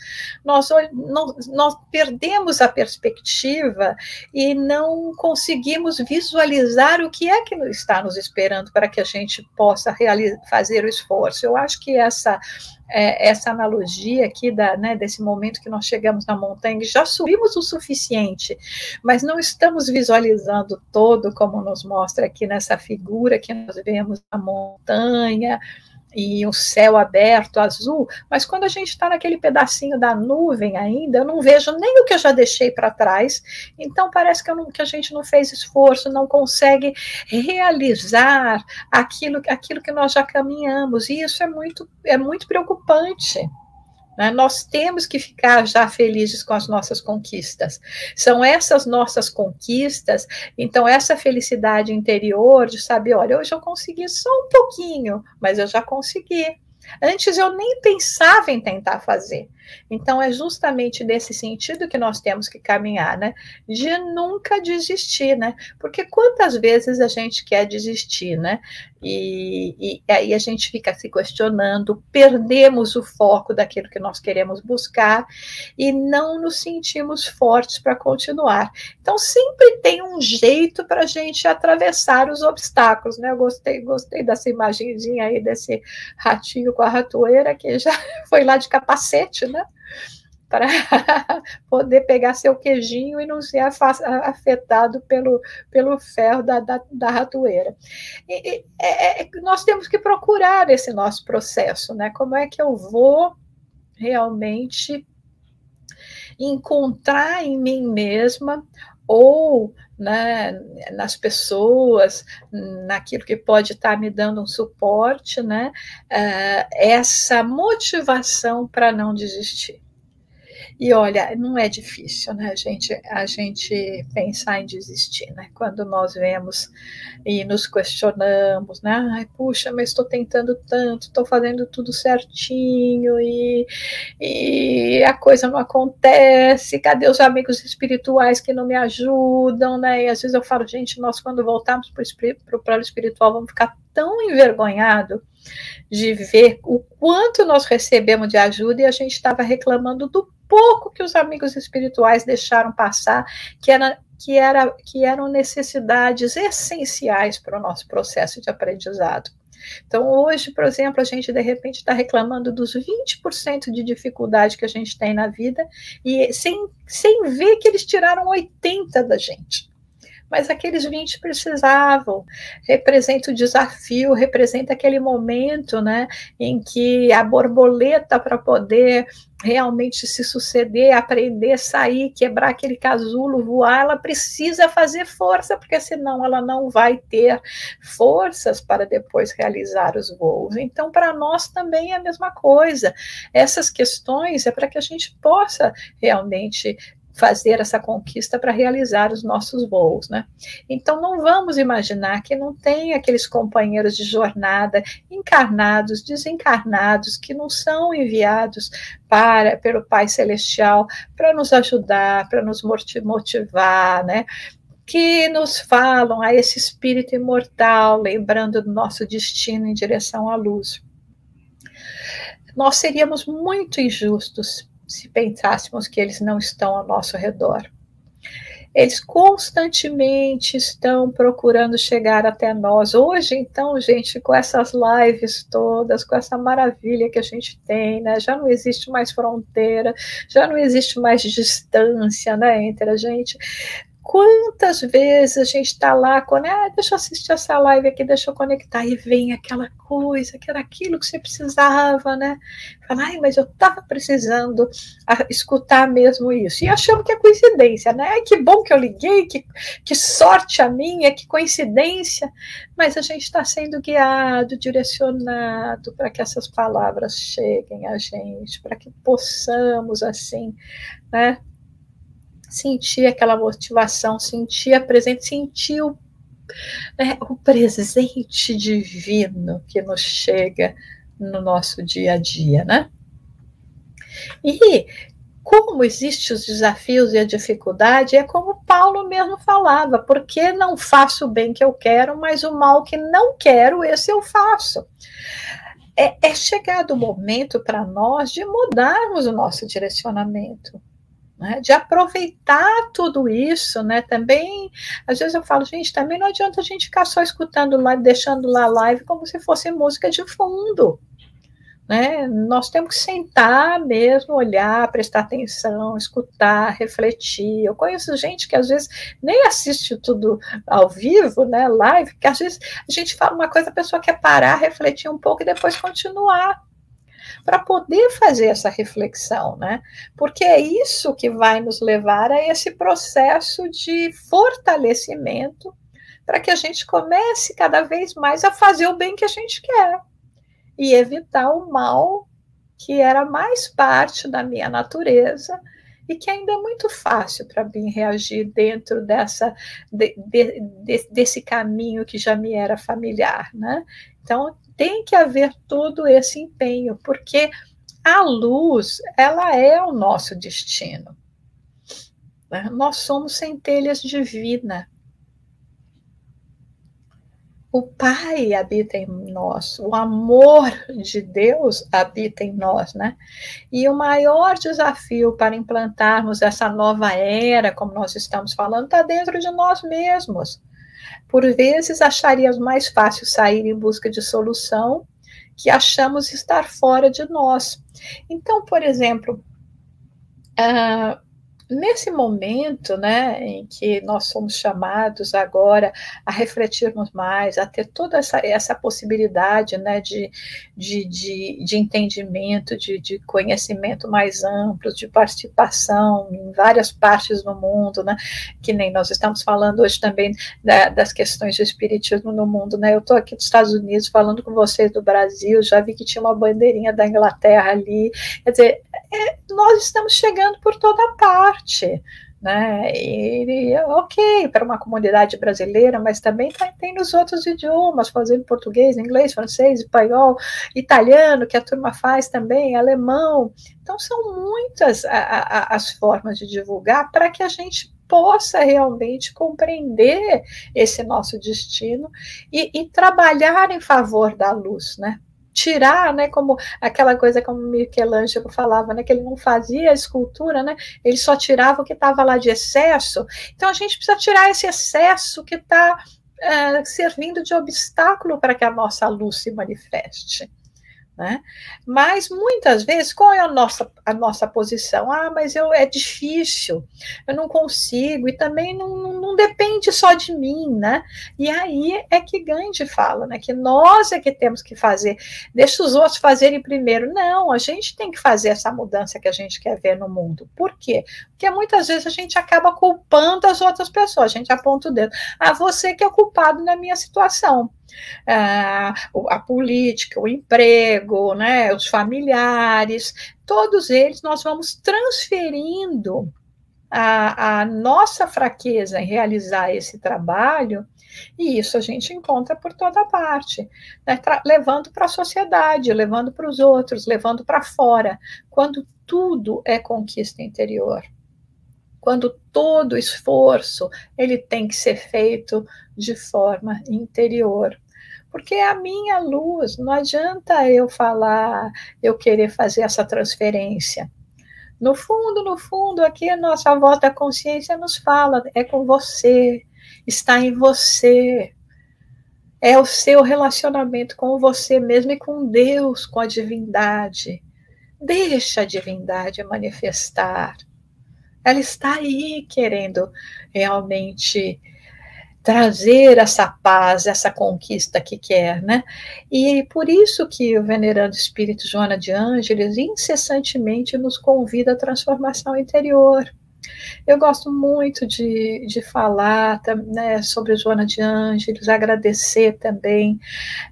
nós, nós, nós perdemos a perspectiva e não conseguimos visualizar o que é que está nos esperando para que a gente possa fazer o esforço. Eu acho que essa é, essa analogia aqui da, né, desse momento que nós chegamos na montanha, já subimos o suficiente, mas não estamos visualizando todo como nos mostra aqui nessa figura que nós vemos na montanha, e um céu aberto, azul, mas quando a gente está naquele pedacinho da nuvem ainda, eu não vejo nem o que eu já deixei para trás, então parece que, não, que, a gente não fez esforço, não consegue realizar aquilo, aquilo que nós já caminhamos, e isso é muito, é muito preocupante. Né? Nós temos que ficar já felizes com as nossas conquistas. São essas nossas conquistas, então, essa felicidade interior de saber: olha, hoje eu consegui só um pouquinho, mas eu já consegui. Antes eu nem pensava em tentar fazer. Então é justamente nesse sentido que nós temos que caminhar, né? De nunca desistir, né? Porque quantas vezes a gente quer desistir, né? E, e, aí a gente fica se questionando, perdemos o foco daquilo que nós queremos buscar e não nos sentimos fortes para continuar. Então sempre tem um jeito para a gente atravessar os obstáculos, né? Eu gostei, gostei dessa imagenzinha aí desse ratinho com a ratoeira que já foi lá de capacete, né? Para poder pegar seu queijinho e não ser afetado pelo, pelo ferro da, da, da ratoeira. E, e, é, é, nós temos que procurar esse nosso processo, né? Como é que eu vou realmente encontrar em mim mesma ou né, nas pessoas, naquilo que pode estar me dando um suporte, né, uh, essa motivação para não desistir. E olha, não é difícil, né, gente, a gente pensar em desistir, né? Quando nós vemos e nos questionamos, né? Ai, puxa, mas estou tentando tanto, estou fazendo tudo certinho e, e a coisa não acontece. Cadê os amigos espirituais que não me ajudam, né? E às vezes eu falo, gente, nós quando voltarmos para o plano espiritual vamos ficar tão envergonhado de ver o quanto nós recebemos de ajuda e a gente estava reclamando do pouco que os amigos espirituais deixaram passar, que, era, que, era, que eram necessidades essenciais para o nosso processo de aprendizado. Então, hoje, por exemplo, a gente de repente está reclamando dos 20% de dificuldade que a gente tem na vida e sem, sem ver que eles tiraram 80% da gente mas aqueles 20 precisavam. Representa o desafio, representa aquele momento né, em que a borboleta, para poder realmente se suceder, aprender, sair, quebrar aquele casulo, voar, ela precisa fazer força, porque senão ela não vai ter forças para depois realizar os voos. Então, para nós também é a mesma coisa. Essas questões é para que a gente possa realmente fazer essa conquista para realizar os nossos voos, né? Então não vamos imaginar que não tem aqueles companheiros de jornada encarnados, desencarnados que não são enviados para pelo Pai celestial para nos ajudar, para nos motivar, né? que nos falam a esse espírito imortal, lembrando do nosso destino em direção à luz. Nós seríamos muito injustos se pensássemos que eles não estão ao nosso redor. Eles constantemente estão procurando chegar até nós. Hoje, então, gente, com essas lives todas, com essa maravilha que a gente tem, né? Já não existe mais fronteira, já não existe mais distância, né, entre a gente. Quantas vezes a gente está lá, quando, ah, deixa eu assistir essa live aqui, deixa eu conectar, e vem aquela coisa, que era aquilo que você precisava, né? Fala, ai, mas eu estava precisando escutar mesmo isso. E achamos que é coincidência, né? Ai, que bom que eu liguei, que, que sorte a minha, que coincidência. Mas a gente está sendo guiado, direcionado para que essas palavras cheguem a gente, para que possamos, assim, né? Sentir aquela motivação, sentir a presença, sentir o, né, o presente divino que nos chega no nosso dia a dia, né? E como existem os desafios e a dificuldade, é como Paulo mesmo falava, porque não faço o bem que eu quero, mas o mal que não quero, esse eu faço. É, é chegado o momento para nós de mudarmos o nosso direcionamento né, de aproveitar tudo isso, né? Também, às vezes eu falo, gente, também não adianta a gente ficar só escutando lá, deixando lá live como se fosse música de fundo. Né? Nós temos que sentar mesmo, olhar, prestar atenção, escutar, refletir. Eu conheço gente que às vezes nem assiste tudo ao vivo, né, live, que às vezes a gente fala uma coisa, a pessoa quer parar, refletir um pouco e depois continuar para poder fazer essa reflexão, né? Porque é isso que vai nos levar a esse processo de fortalecimento para que a gente comece cada vez mais a fazer o bem que a gente quer e evitar o mal que era mais parte da minha natureza e que ainda é muito fácil para mim reagir dentro dessa de, de, de, desse caminho que já me era familiar, né? Então tem que haver todo esse empenho, porque a luz, ela é o nosso destino. Né? Nós somos centelhas divinas. O Pai habita em nós, o amor de Deus habita em nós, né? E o maior desafio para implantarmos essa nova era, como nós estamos falando, está dentro de nós mesmos. Por vezes acharíamos mais fácil sair em busca de solução que achamos estar fora de nós. Então, por exemplo, uh, nesse momento, né, em que nós somos chamados agora a refletirmos mais, a ter toda essa, essa possibilidade, né, de, de, de, de entendimento, de, de conhecimento mais amplo, de participação em várias partes do mundo, né, que nem nós estamos falando hoje também da, das questões do espiritismo no mundo, né, eu estou aqui dos Estados Unidos falando com vocês do Brasil, já vi que tinha uma bandeirinha da Inglaterra ali, quer dizer, é, nós estamos chegando por toda parte, parte, né? E, ok, para uma comunidade brasileira, mas também tá, tem nos outros idiomas, fazendo português, inglês, francês, espanhol, italiano, que a turma faz também, alemão. Então, são muitas a, a, as formas de divulgar para que a gente possa realmente compreender esse nosso destino e, e trabalhar em favor da luz, né? Tirar, né, como aquela coisa como Michelangelo falava, né, que ele não fazia escultura, né, ele só tirava o que estava lá de excesso. Então a gente precisa tirar esse excesso que está é, servindo de obstáculo para que a nossa luz se manifeste. Né? Mas muitas vezes, qual é a nossa, a nossa posição? Ah, mas eu, é difícil, eu não consigo, e também não, não, depende só de mim, né? E aí é que Gandhi fala, né? Que nós é que temos que fazer, deixa os outros fazerem primeiro. Não, a gente tem que fazer essa mudança que a gente quer ver no mundo. Por quê? Porque muitas vezes a gente acaba culpando as outras pessoas, a gente aponta o dedo. Ah, você que é culpado na minha situação a, a política, o emprego, né, os familiares, todos eles nós vamos transferindo a, a nossa fraqueza em realizar esse trabalho e isso a gente encontra por toda parte, né? levando para a sociedade, levando para os outros, levando para fora, quando tudo é conquista interior. Quando todo esforço ele tem que ser feito de forma interior porque é a minha luz, não adianta eu falar, eu querer fazer essa transferência. No fundo, no fundo, aqui a nossa voz da consciência nos fala, é com você, está em você. É o seu relacionamento com você mesmo e com Deus, com a divindade. Deixa a divindade manifestar. Ela está aí querendo realmente trazer essa paz, essa conquista que quer, né? E por isso que o venerando espírito Joana de Ângeles incessantemente nos convida à transformação interior. Eu gosto muito de, de falar né, sobre Joana de Ângeles, agradecer também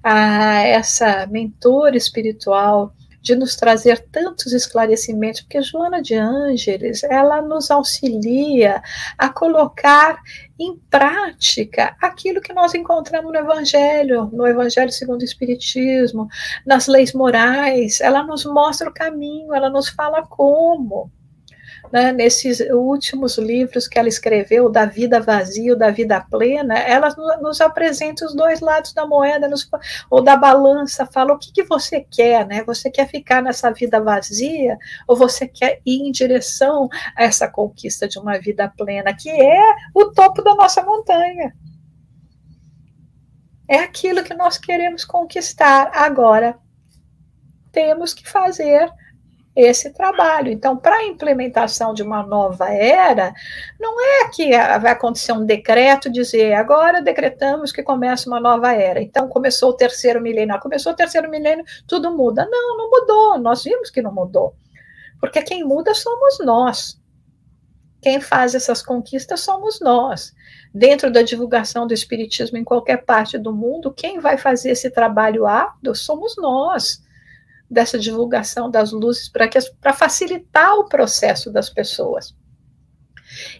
a essa mentora espiritual de nos trazer tantos esclarecimentos, porque Joana de Ângeles, ela nos auxilia a colocar em prática aquilo que nós encontramos no Evangelho, no Evangelho segundo o Espiritismo, nas leis morais, ela nos mostra o caminho, ela nos fala como né, nesses últimos livros que ela escreveu, da vida vazia, da vida plena, ela nos apresenta os dois lados da moeda, nos, ou da balança, fala o que, que você quer, né? Você quer ficar nessa vida vazia, ou você quer ir em direção a essa conquista de uma vida plena, que é o topo da nossa montanha. É aquilo que nós queremos conquistar. Agora, temos que fazer esse trabalho. Então, para a implementação de uma nova era, não é que vai acontecer um decreto dizer agora decretamos que começa uma nova era. Então, começou o terceiro milênio. Começou o terceiro milênio, tudo muda. Não, não mudou. Nós vimos que não mudou. Porque quem muda somos nós. Quem faz essas conquistas somos nós. Dentro da divulgação do Espiritismo em qualquer parte do mundo, quem vai fazer esse trabalho árduo somos nós dessa divulgação das luzes para facilitar o processo das pessoas.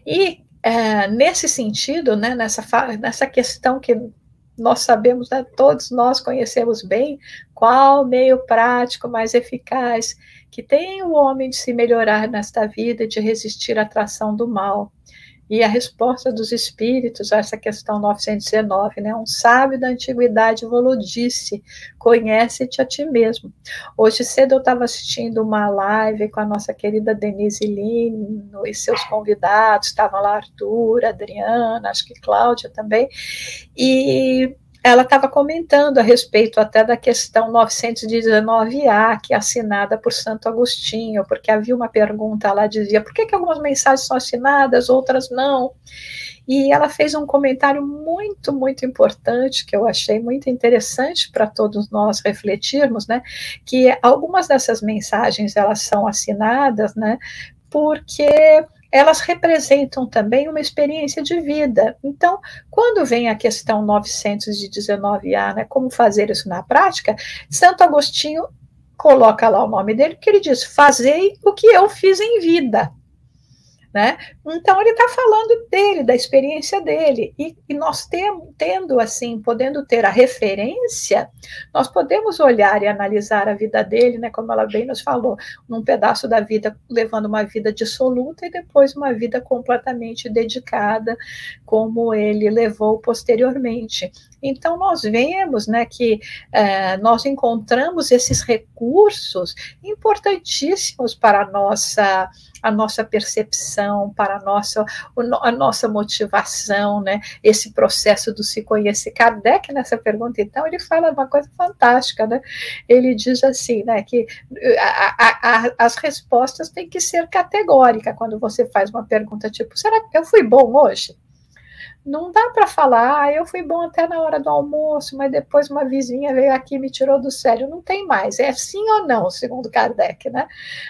E é, nesse sentido, né, nessa, nessa questão que nós sabemos, né, todos nós conhecemos bem, qual meio prático mais eficaz que tem o homem de se melhorar nesta vida de resistir à atração do mal. E a resposta dos espíritos a essa questão 919, né? Um sábio da antiguidade volou disse: conhece-te a ti mesmo. Hoje cedo eu estava assistindo uma live com a nossa querida Denise Lino e seus convidados, estavam lá Arthur, Adriana, acho que Cláudia também, e ela estava comentando a respeito até da questão 919A, que é assinada por Santo Agostinho, porque havia uma pergunta lá, dizia, por que, que algumas mensagens são assinadas, outras não? E ela fez um comentário muito, muito importante, que eu achei muito interessante para todos nós refletirmos, né? Que algumas dessas mensagens, elas são assinadas, né? Porque elas representam também uma experiência de vida. Então, quando vem a questão 919A, né, como fazer isso na prática, Santo Agostinho coloca lá o nome dele, que ele diz: Fazei o que eu fiz em vida. Né? Então ele está falando dele, da experiência dele, e, e nós tendo assim, podendo ter a referência, nós podemos olhar e analisar a vida dele, né, como ela bem nos falou, num pedaço da vida, levando uma vida dissoluta e depois uma vida completamente dedicada, como ele levou posteriormente. Então nós vemos, né, que é, nós encontramos esses recursos importantíssimos para a nossa a nossa percepção, para a nossa, a nossa motivação, né? esse processo do se conhecer. Kardec, nessa pergunta, então, ele fala uma coisa fantástica, né? ele diz assim, né, que a, a, a, as respostas têm que ser categóricas quando você faz uma pergunta tipo, será que eu fui bom hoje? Não dá para falar, ah, eu fui bom até na hora do almoço, mas depois uma vizinha veio aqui e me tirou do sério. Não tem mais. É sim ou não, segundo Kardec, né?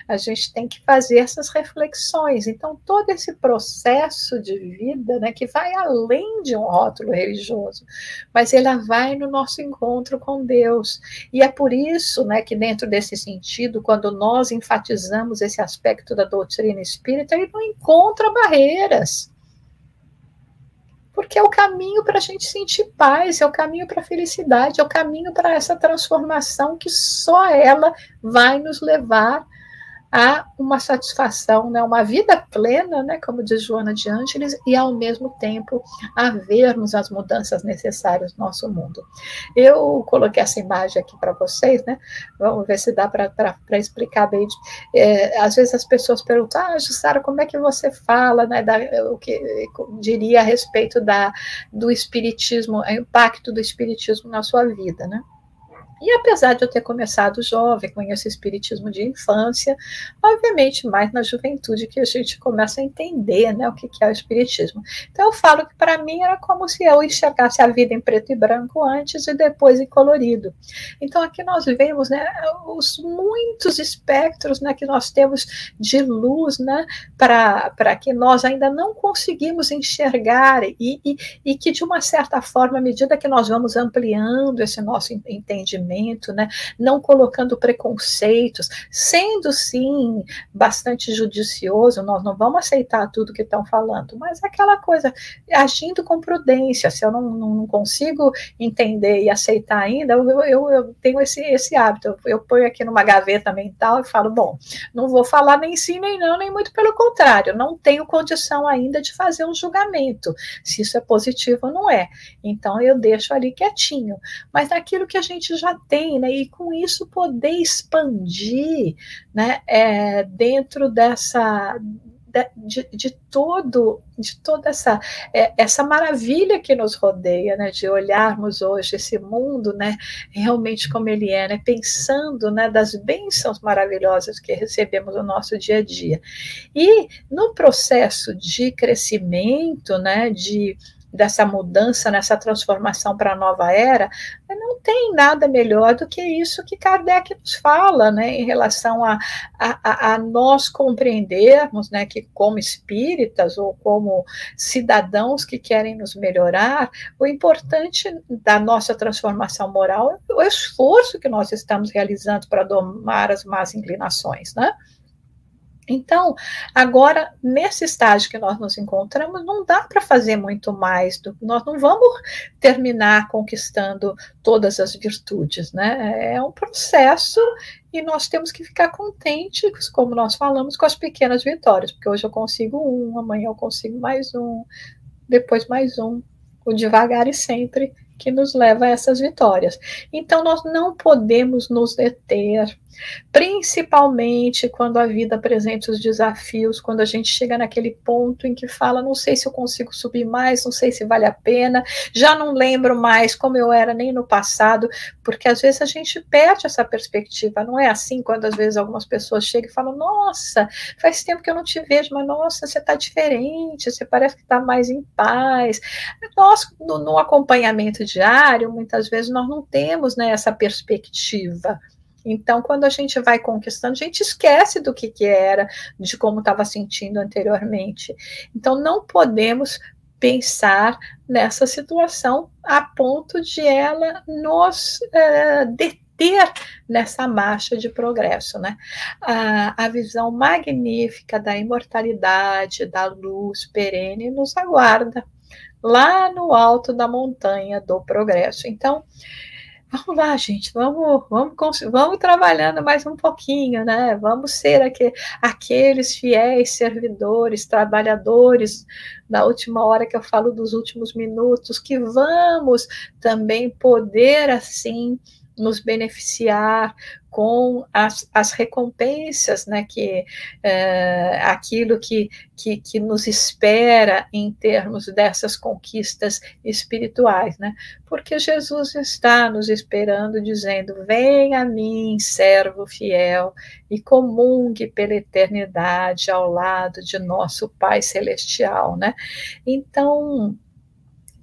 A gente tem que fazer essas reflexões. Então, todo esse processo de vida, né, que vai além de um rótulo religioso, mas ele vai no nosso encontro com Deus. E é por isso, né, que dentro desse sentido, quando nós enfatizamos esse aspecto da doutrina espírita, ele não encontra barreiras porque é o caminho para a gente sentir paz, é o caminho para a felicidade, é o caminho para essa transformação que só ela vai nos levar a uma satisfação, né, uma vida plena, né, como diz Joana de Ângeles, e ao mesmo tempo a vermos as mudanças necessárias no nosso mundo. Eu coloquei essa imagem aqui para vocês, né, vamos ver se dá para explicar bem. É, às vezes as pessoas perguntam, ah, Jussara, como é que você fala, né, da, o que diria a respeito da, do espiritismo, o impacto do espiritismo na sua vida, né? E apesar de eu ter começado jovem, conheço o espiritismo de infância, obviamente mais na juventude que a gente começa a entender né, o que é o espiritismo. Então eu falo que para mim era como se eu enxergasse a vida em preto e branco antes e depois em colorido. Então aqui nós vemos né, os muitos espectros né, que nós temos de luz né, para que nós ainda não conseguimos enxergar e, e, e que de uma certa forma, à medida que nós vamos ampliando esse nosso entendimento, né? não colocando preconceitos, sendo sim bastante judicioso, nós não vamos aceitar tudo que estão falando, mas aquela coisa, agindo com prudência, se eu não, não consigo entender e aceitar ainda, eu, eu, eu tenho esse, esse hábito, eu, eu ponho aqui numa gaveta mental e falo, bom, não vou falar nem sim nem não, nem muito pelo contrário, não tenho condição ainda de fazer um julgamento, se isso é positivo ou não é, então eu deixo ali quietinho, mas naquilo que a gente já tem, né? E com isso poder expandir, né? É, dentro dessa de, de, todo de toda essa é, essa maravilha que nos rodeia né? De olharmos hoje esse mundo né? Realmente como ele é né? Pensando né? Das bênçãos maravilhosas que recebemos no nosso dia a dia. E no processo de crescimento né? De dessa mudança, nessa transformação para a nova era, não tem nada melhor do que isso que Kardec nos fala, né, em relação a, a, a nós compreendermos, né, que como espíritas ou como cidadãos que querem nos melhorar, o importante da nossa transformação moral é o esforço que nós estamos realizando para domar as más inclinações, né? Então, agora, nesse estágio que nós nos encontramos, não dá para fazer muito mais. Do, nós não vamos terminar conquistando todas as virtudes, né? É um processo e nós temos que ficar contentes, como nós falamos, com as pequenas vitórias, porque hoje eu consigo um, amanhã eu consigo mais um, depois mais um, o devagar e sempre que nos leva a essas vitórias. Então, nós não podemos nos deter Principalmente quando a vida apresenta os desafios, quando a gente chega naquele ponto em que fala, não sei se eu consigo subir mais, não sei se vale a pena, já não lembro mais como eu era nem no passado, porque às vezes a gente perde essa perspectiva, não é assim quando às vezes algumas pessoas chegam e falam, nossa, faz tempo que eu não te vejo, mas nossa, você está diferente, você parece que está mais em paz. Nós, no, no acompanhamento diário, muitas vezes nós não temos né, essa perspectiva. Então, quando a gente vai conquistando, a gente esquece do que, que era, de como estava sentindo anteriormente. Então, não podemos pensar nessa situação a ponto de ela nos é, deter nessa marcha de progresso, né? A, a visão magnífica da imortalidade, da luz perene nos aguarda lá no alto da montanha do progresso. Então, vamos lá, gente, vamos, vamos, vamos trabalhando mais um pouquinho, né? Vamos ser aqu aqueles fiéis servidores, trabalhadores, na última hora que eu falo dos últimos minutos, que vamos também poder, assim, nos beneficiar com as, as recompensas, né, que é, aquilo que, que, que nos espera em termos dessas conquistas espirituais, né, porque Jesus está nos esperando, dizendo: Vem a mim, servo fiel, e comungue pela eternidade ao lado de nosso Pai Celestial, né. Então,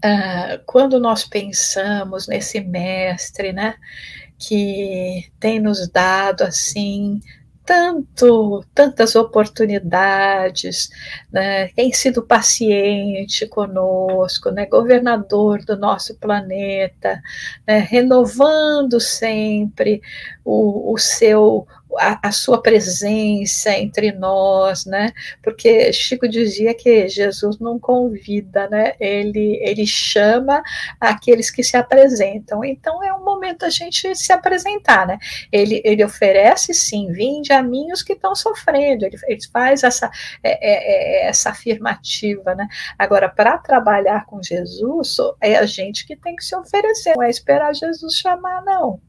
ah, quando nós pensamos nesse mestre, né, que tem nos dado assim tanto, tantas oportunidades, né? tem sido paciente conosco, né? governador do nosso planeta, né? renovando sempre o, o seu a, a, sua presença entre nós, né? Porque Chico dizia que Jesus não convida, né? Ele, ele chama aqueles que se apresentam. Então é um momento a gente se apresentar, né? Ele, ele oferece sim, vinde a mim os que estão sofrendo. Ele, ele faz essa, é, é, é essa afirmativa, né? Agora, para trabalhar com Jesus, é a gente que tem que se oferecer, não é esperar Jesus chamar, não.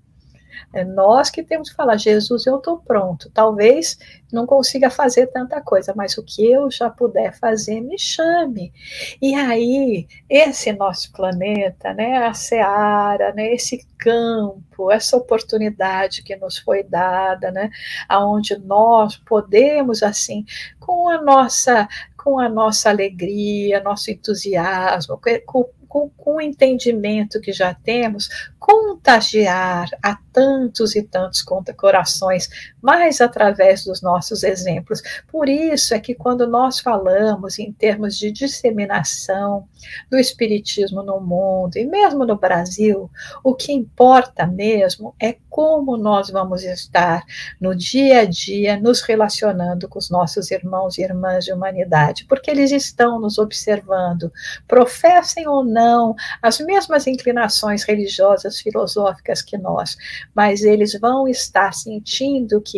É nós que temos que falar, Jesus, eu estou pronto. Talvez não consiga fazer tanta coisa, mas o que eu já puder fazer, me chame. E aí, esse nosso planeta, né, a seara, né, esse campo, essa oportunidade que nos foi dada, né, aonde nós podemos assim, com a nossa com a nossa alegria, nosso entusiasmo, com, com, com o entendimento que já temos, contagiar a tantos e tantos corações, mas através dos nossos exemplos. Por isso é que quando nós falamos em termos de disseminação do espiritismo no mundo e mesmo no Brasil, o que importa mesmo é como nós vamos estar no dia a dia nos relacionando com os nossos irmãos e irmãs de humanidade, porque eles estão nos observando, professem ou não as mesmas inclinações religiosas, filosóficas que nós, mas eles vão estar sentindo que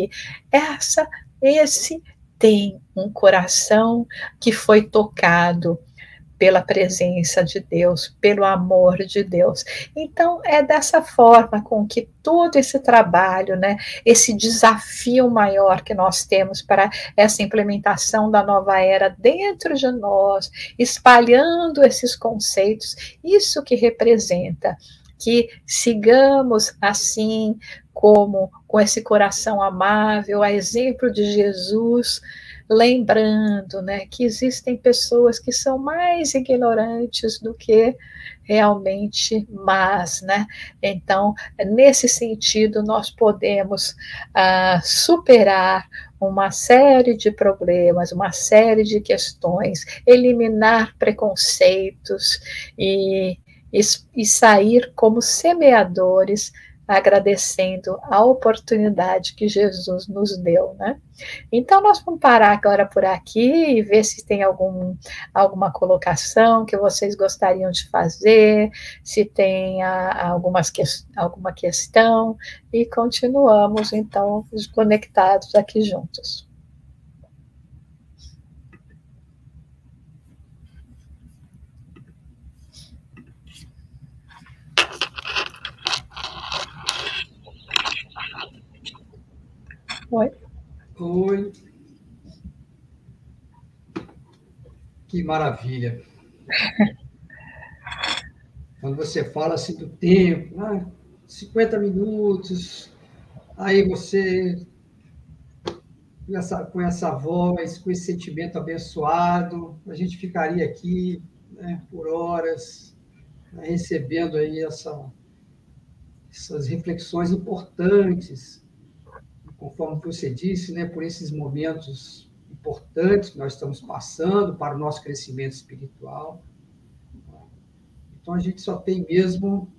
essa esse tem um coração que foi tocado pela presença de Deus, pelo amor de Deus. Então, é dessa forma com que todo esse trabalho, né, esse desafio maior que nós temos para essa implementação da nova era dentro de nós, espalhando esses conceitos, isso que representa que sigamos assim, como com esse coração amável, a exemplo de Jesus, lembrando né, que existem pessoas que são mais ignorantes do que realmente más, né? Então, nesse sentido, nós podemos ah, superar uma série de problemas, uma série de questões, eliminar preconceitos e, e, e sair como semeadores agradecendo a oportunidade que Jesus nos deu, né? Então nós vamos parar agora por aqui e ver se tem algum, alguma colocação que vocês gostariam de fazer, se tem a, algumas que, alguma questão e continuamos então conectados aqui juntos. Oi. Oi. Que maravilha. Quando você fala assim do tempo, ah, 50 minutos, aí você com essa, com essa voz, com esse sentimento abençoado, a gente ficaria aqui né, por horas, né, recebendo aí essa, essas reflexões importantes, conforme você disse, né, por esses momentos importantes que nós estamos passando para o nosso crescimento espiritual. Então, a gente só tem mesmo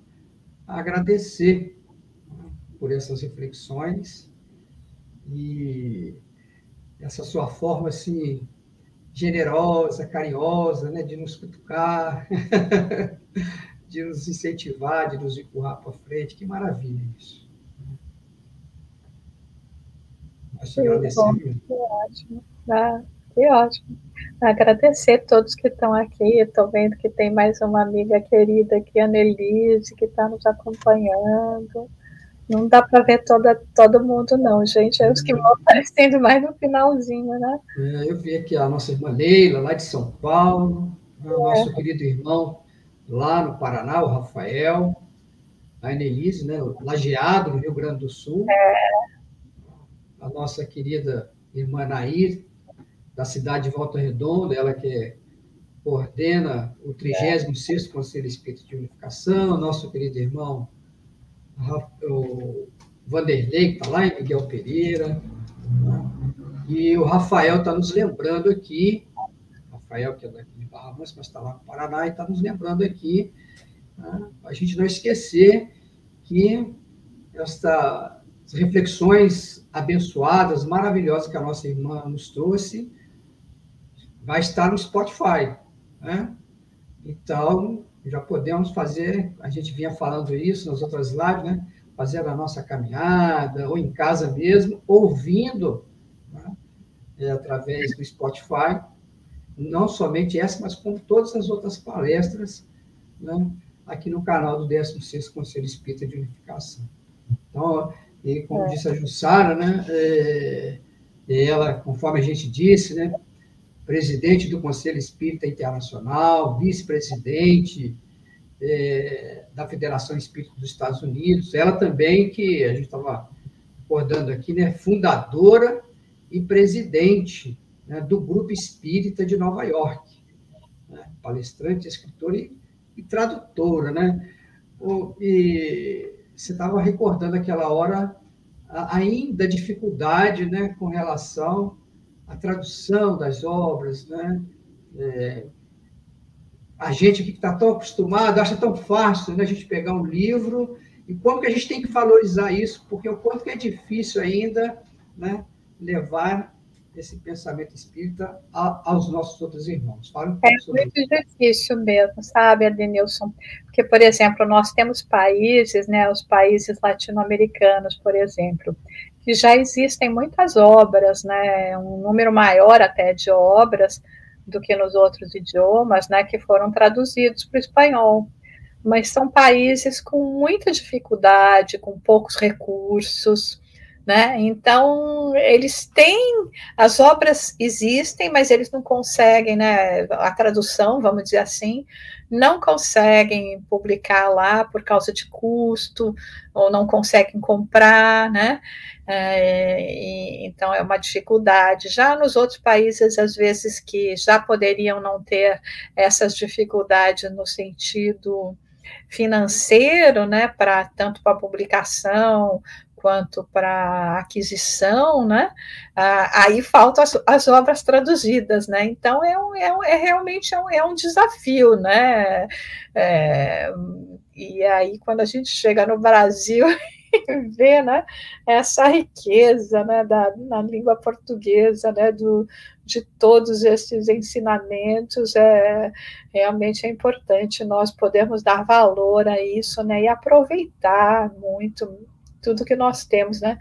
a agradecer né, por essas reflexões e essa sua forma assim generosa, carinhosa, né, de nos cutucar, de nos incentivar, de nos empurrar para frente. Que maravilha isso. Agradecemos. Que ótimo. Ah, que ótimo. Agradecer a todos que estão aqui. Estou vendo que tem mais uma amiga querida aqui, a Annelise, que está nos acompanhando. Não dá para ver toda, todo mundo, não, gente. É os que vão aparecendo mais no finalzinho, né? É, eu vi aqui a nossa irmã Leila, lá de São Paulo, né, o nosso é. querido irmão lá no Paraná, o Rafael, a Enelise, né, lajeado no Rio Grande do Sul. É. A nossa querida irmã Nair, da cidade de Volta Redonda, ela que coordena o 36º Conselho Espírita de Unificação, nosso querido irmão o Vanderlei, que está lá, em Miguel Pereira. Né? E o Rafael está nos lembrando aqui, Rafael, que é daqui de Barra Mansa, mas está lá no Paraná, e está nos lembrando aqui, né? a gente não esquecer que estas reflexões abençoadas, maravilhosas que a nossa irmã nos trouxe, vai estar no Spotify. Né? Então, já podemos fazer, a gente vinha falando isso nas outras lives, né? fazer a nossa caminhada, ou em casa mesmo, ouvindo né? é, através do Spotify, não somente essa, mas como todas as outras palestras né? aqui no canal do 16 Conselho Espírita de Unificação. Então, e como é. disse a Jussara, né? É, ela, conforme a gente disse, né? presidente do Conselho Espírita Internacional, vice-presidente é, da Federação Espírita dos Estados Unidos. Ela também, que a gente estava recordando aqui, né, fundadora e presidente né, do Grupo Espírita de Nova York. Né, palestrante, escritora e, e tradutora. Né? O, e você estava recordando aquela hora ainda dificuldade né, com relação a tradução das obras, né? É, a gente que está tão acostumado acha tão fácil né, a gente pegar um livro e como que a gente tem que valorizar isso, porque o quanto que é difícil ainda né, levar esse pensamento espírita a, aos nossos outros irmãos. Fala um é muito isso. difícil mesmo, sabe, Adenilson? Porque, por exemplo, nós temos países, né, os países latino-americanos, por exemplo, que já existem muitas obras, né, um número maior até de obras do que nos outros idiomas, né, que foram traduzidos para o espanhol. Mas são países com muita dificuldade, com poucos recursos, né? Então eles têm as obras existem, mas eles não conseguem, né? A tradução, vamos dizer assim, não conseguem publicar lá por causa de custo, ou não conseguem comprar, né? É, e, então é uma dificuldade. Já nos outros países, às vezes, que já poderiam não ter essas dificuldades no sentido financeiro, né, para tanto para publicação quanto para aquisição, né? Ah, aí faltam as, as, obras traduzidas, né? Então é, um, é, um, é realmente é um, é um desafio, né? É, e aí quando a gente chega no Brasil vê, né? Essa riqueza, né? Da, na língua portuguesa, né? Do, de todos esses ensinamentos é realmente é importante nós podermos dar valor a isso, né? E aproveitar muito tudo que nós temos, né?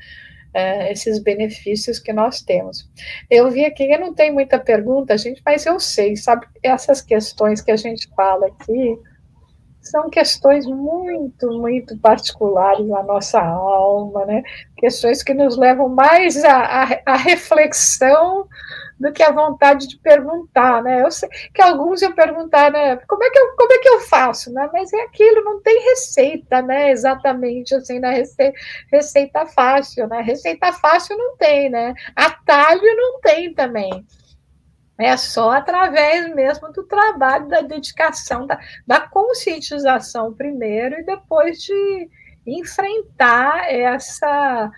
É, esses benefícios que nós temos. Eu vi aqui que não tem muita pergunta, gente, mas eu sei, sabe, essas questões que a gente fala aqui, são questões muito, muito particulares na nossa alma, né? Questões que nos levam mais à, reflexão do que a vontade de perguntar, né? Eu sei que alguns iam perguntar, né? Como é que eu, como é que eu faço, né? Mas é aquilo, não tem receita, né? Exatamente assim, na receita, receita fácil, né? Receita fácil não tem, né? Atalho não tem também. É só através mesmo do trabalho, da dedicação, da, da conscientização primeiro e depois de enfrentar essa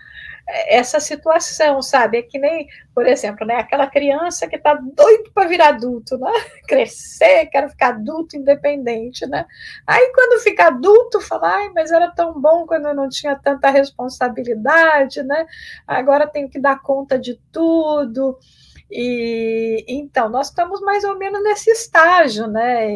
essa situação, sabe? É que nem, por exemplo, né, aquela criança que está doido para virar adulto, né? Crescer, quero ficar adulto independente, né? Aí quando fica adulto, fala, ai, mas era tão bom quando eu não tinha tanta responsabilidade, né? Agora tenho que dar conta de tudo. E então nós estamos mais ou menos nesse estágio, né?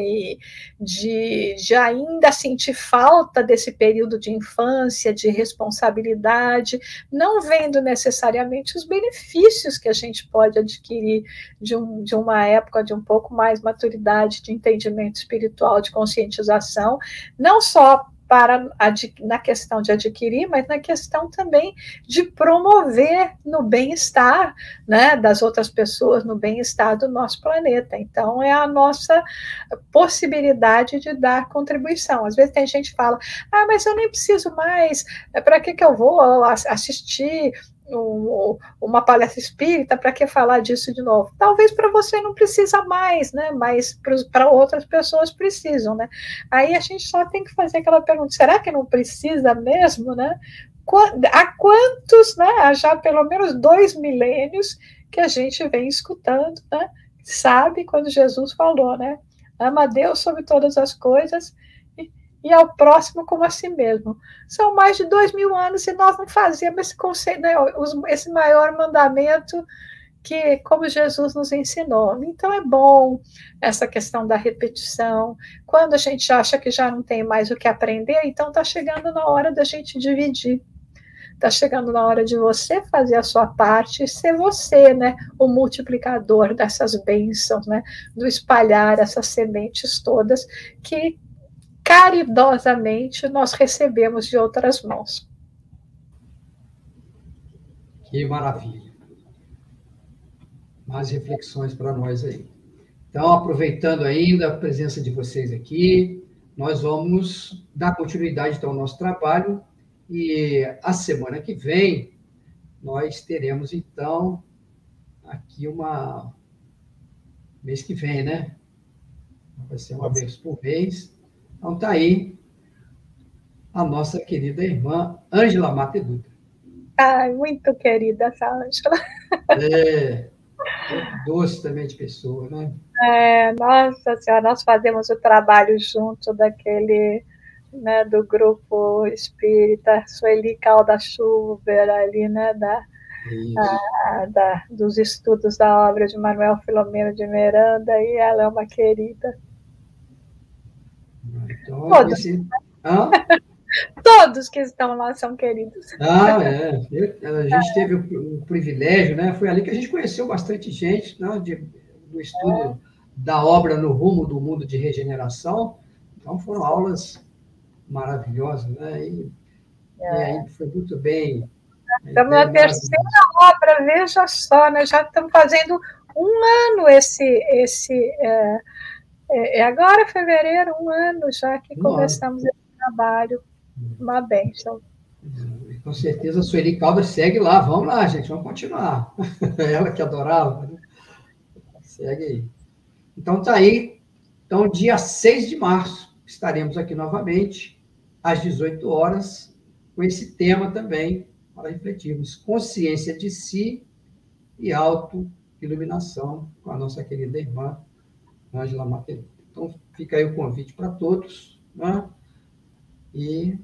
de, de ainda sentir falta desse período de infância, de responsabilidade, não vendo necessariamente os benefícios que a gente pode adquirir de, um, de uma época de um pouco mais maturidade, de entendimento espiritual, de conscientização, não só para na questão de adquirir, mas na questão também de promover no bem-estar né, das outras pessoas, no bem-estar do nosso planeta. Então, é a nossa possibilidade de dar contribuição. Às vezes tem gente que fala, ah, mas eu nem preciso mais, para que, que eu vou assistir um, uma palestra espírita, para que falar disso de novo? Talvez para você não precisa mais, né? Mas para outras pessoas precisam, né? Aí a gente só tem que fazer aquela pergunta: será que não precisa mesmo, né? Há quantos, né? Há já pelo menos dois milênios que a gente vem escutando, né? Sabe quando Jesus falou, né? Ama Deus sobre todas as coisas e ao próximo como a si mesmo. São mais de dois mil anos e nós não fazíamos esse conceito, né, esse maior mandamento que, como Jesus nos ensinou. Então é bom essa questão da repetição. Quando a gente acha que já não tem mais o que aprender, então está chegando na hora da gente dividir. Está chegando na hora de você fazer a sua parte e ser você, né, o multiplicador dessas bênçãos, né, do espalhar essas sementes todas que caridosamente nós recebemos de outras mãos. Que maravilha. Mais reflexões para nós aí. Então, aproveitando ainda a presença de vocês aqui, nós vamos dar continuidade então, ao nosso trabalho e a semana que vem nós teremos então aqui uma mês que vem, né? Vai ser uma vez por mês então está aí a nossa querida irmã Ângela Mateduta. Ai, muito querida essa Ângela. É, doce também de pessoa, né? É, nossa senhora, nós fazemos o trabalho junto daquele, né, do grupo espírita Sueli Calda Schubert ali, né, da, a, da, dos estudos da obra de Manuel Filomeno de Miranda, e ela é uma querida. Então, Todos. Esse... Todos que estão lá são queridos. Ah, é. a gente teve o, o, privilégio, né? Foi ali que a gente conheceu bastante gente né? de, do estudo é. da obra no rumo do mundo de regeneração. Então foram aulas maravilhosas, né? E, é. e aí foi muito bem. Estamos na terceira obra, veja só, né? Já estamos fazendo um ano esse, esse é, é, é, agora, fevereiro, um ano já que começamos esse trabalho. Uma bênção. Com certeza a Sueli Caldas segue lá. Vamos lá, gente, vamos continuar. Ela que adorava. Né? Segue aí. Então tá aí. Então, dia 6 de março, estaremos aqui novamente, às 18 horas, com esse tema também, para refletirmos. Consciência de si e auto-iluminação, com a nossa querida irmã Ângela Mateus. Então, fica aí o convite para todos, né? E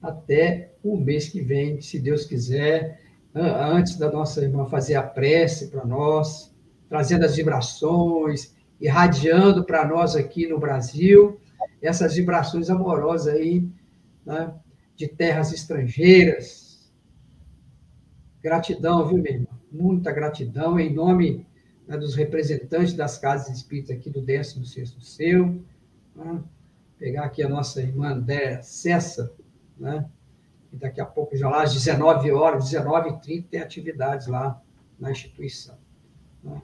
até o mês que vem, se Deus quiser, antes da nossa irmã fazer a prece para nós, trazendo as vibrações, irradiando para nós aqui no Brasil, essas vibrações amorosas aí, né? de terras estrangeiras. Gratidão, viu, minha irmã? Muita gratidão em nome né, dos representantes das casas espíritas aqui do 16º seu, né, pegar aqui a nossa irmã Andréa Cessa, né? E daqui a pouco, já lá às 19 horas, 19h30, tem atividades lá na instituição. Né?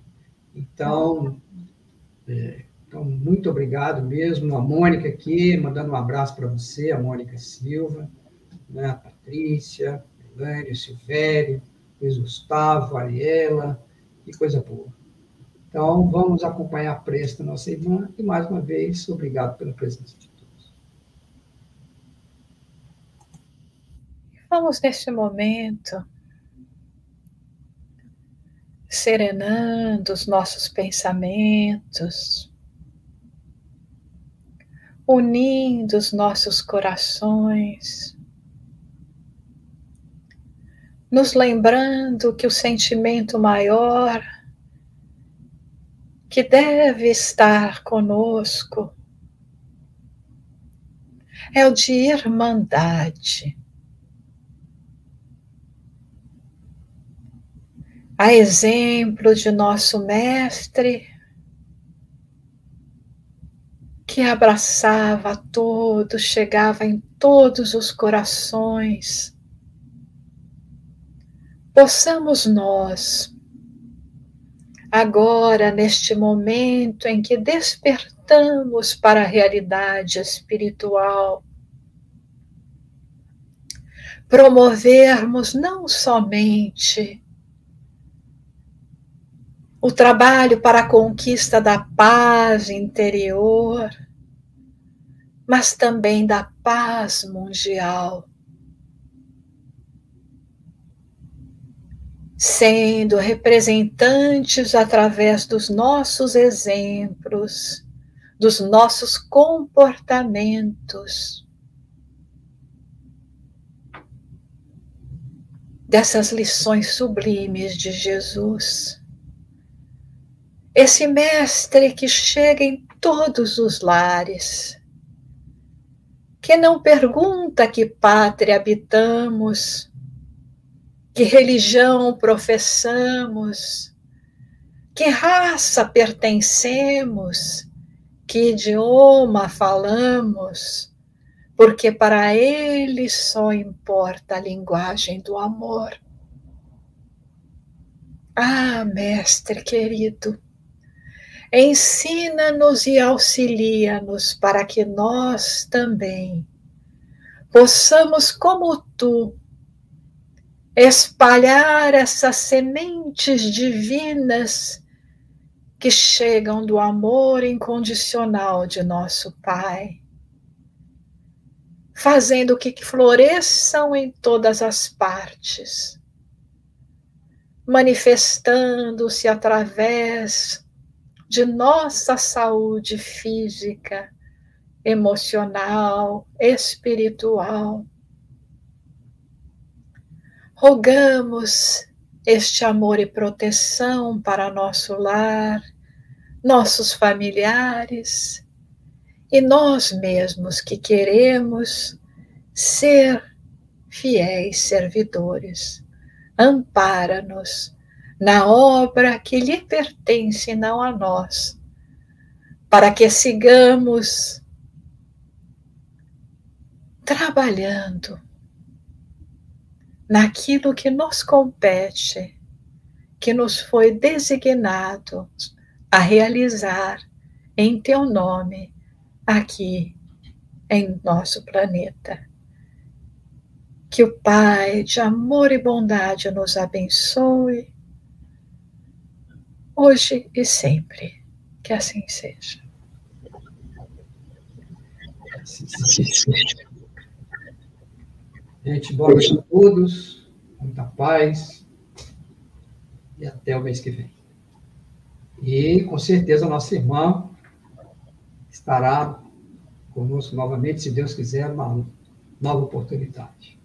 Então, é, então, muito obrigado mesmo. A Mônica aqui, mandando um abraço para você, a Mônica Silva, né? a Patrícia, Elânio, Silvério, Luiz Gustavo, Ariela, que coisa boa. Então, vamos acompanhar a da nossa irmã e, mais uma vez, obrigado pela presença de todos. Vamos, neste momento, serenando os nossos pensamentos, unindo os nossos corações, nos lembrando que o sentimento maior que deve estar conosco é o de irmandade. A exemplo de nosso Mestre, que abraçava a todos, chegava em todos os corações, possamos nós agora, neste momento em que despertamos para a realidade espiritual, promovermos não somente o trabalho para a conquista da paz interior, mas também da paz mundial sendo representantes através dos nossos exemplos, dos nossos comportamentos, dessas lições sublimes de Jesus. Esse mestre que chega em todos os lares, que não pergunta que pátria habitamos, que religião professamos, que raça pertencemos, que idioma falamos, porque para ele só importa a linguagem do amor. Ah, mestre querido, ensina-nos e auxilia-nos para que nós também possamos, como tu, espalhar essas sementes divinas que chegam do amor incondicional de nosso Pai, fazendo que floresçam em todas as partes, manifestando-se através de nossa saúde física, emocional, espiritual Rogamos este amor e proteção para nosso lar, nossos familiares e nós mesmos que queremos ser fiéis servidores. Ampara-nos na obra que lhe pertence, não a nós, para que sigamos trabalhando naquilo que nos compete, que nos foi designado a realizar em teu nome aqui em nosso planeta. Que o Pai de amor e bondade nos abençoe, hoje e sempre. Que assim seja. Assim seja. Gente, boa noite a todos, muita paz e até o mês que vem. E com certeza nossa irmã estará conosco novamente, se Deus quiser, uma nova oportunidade.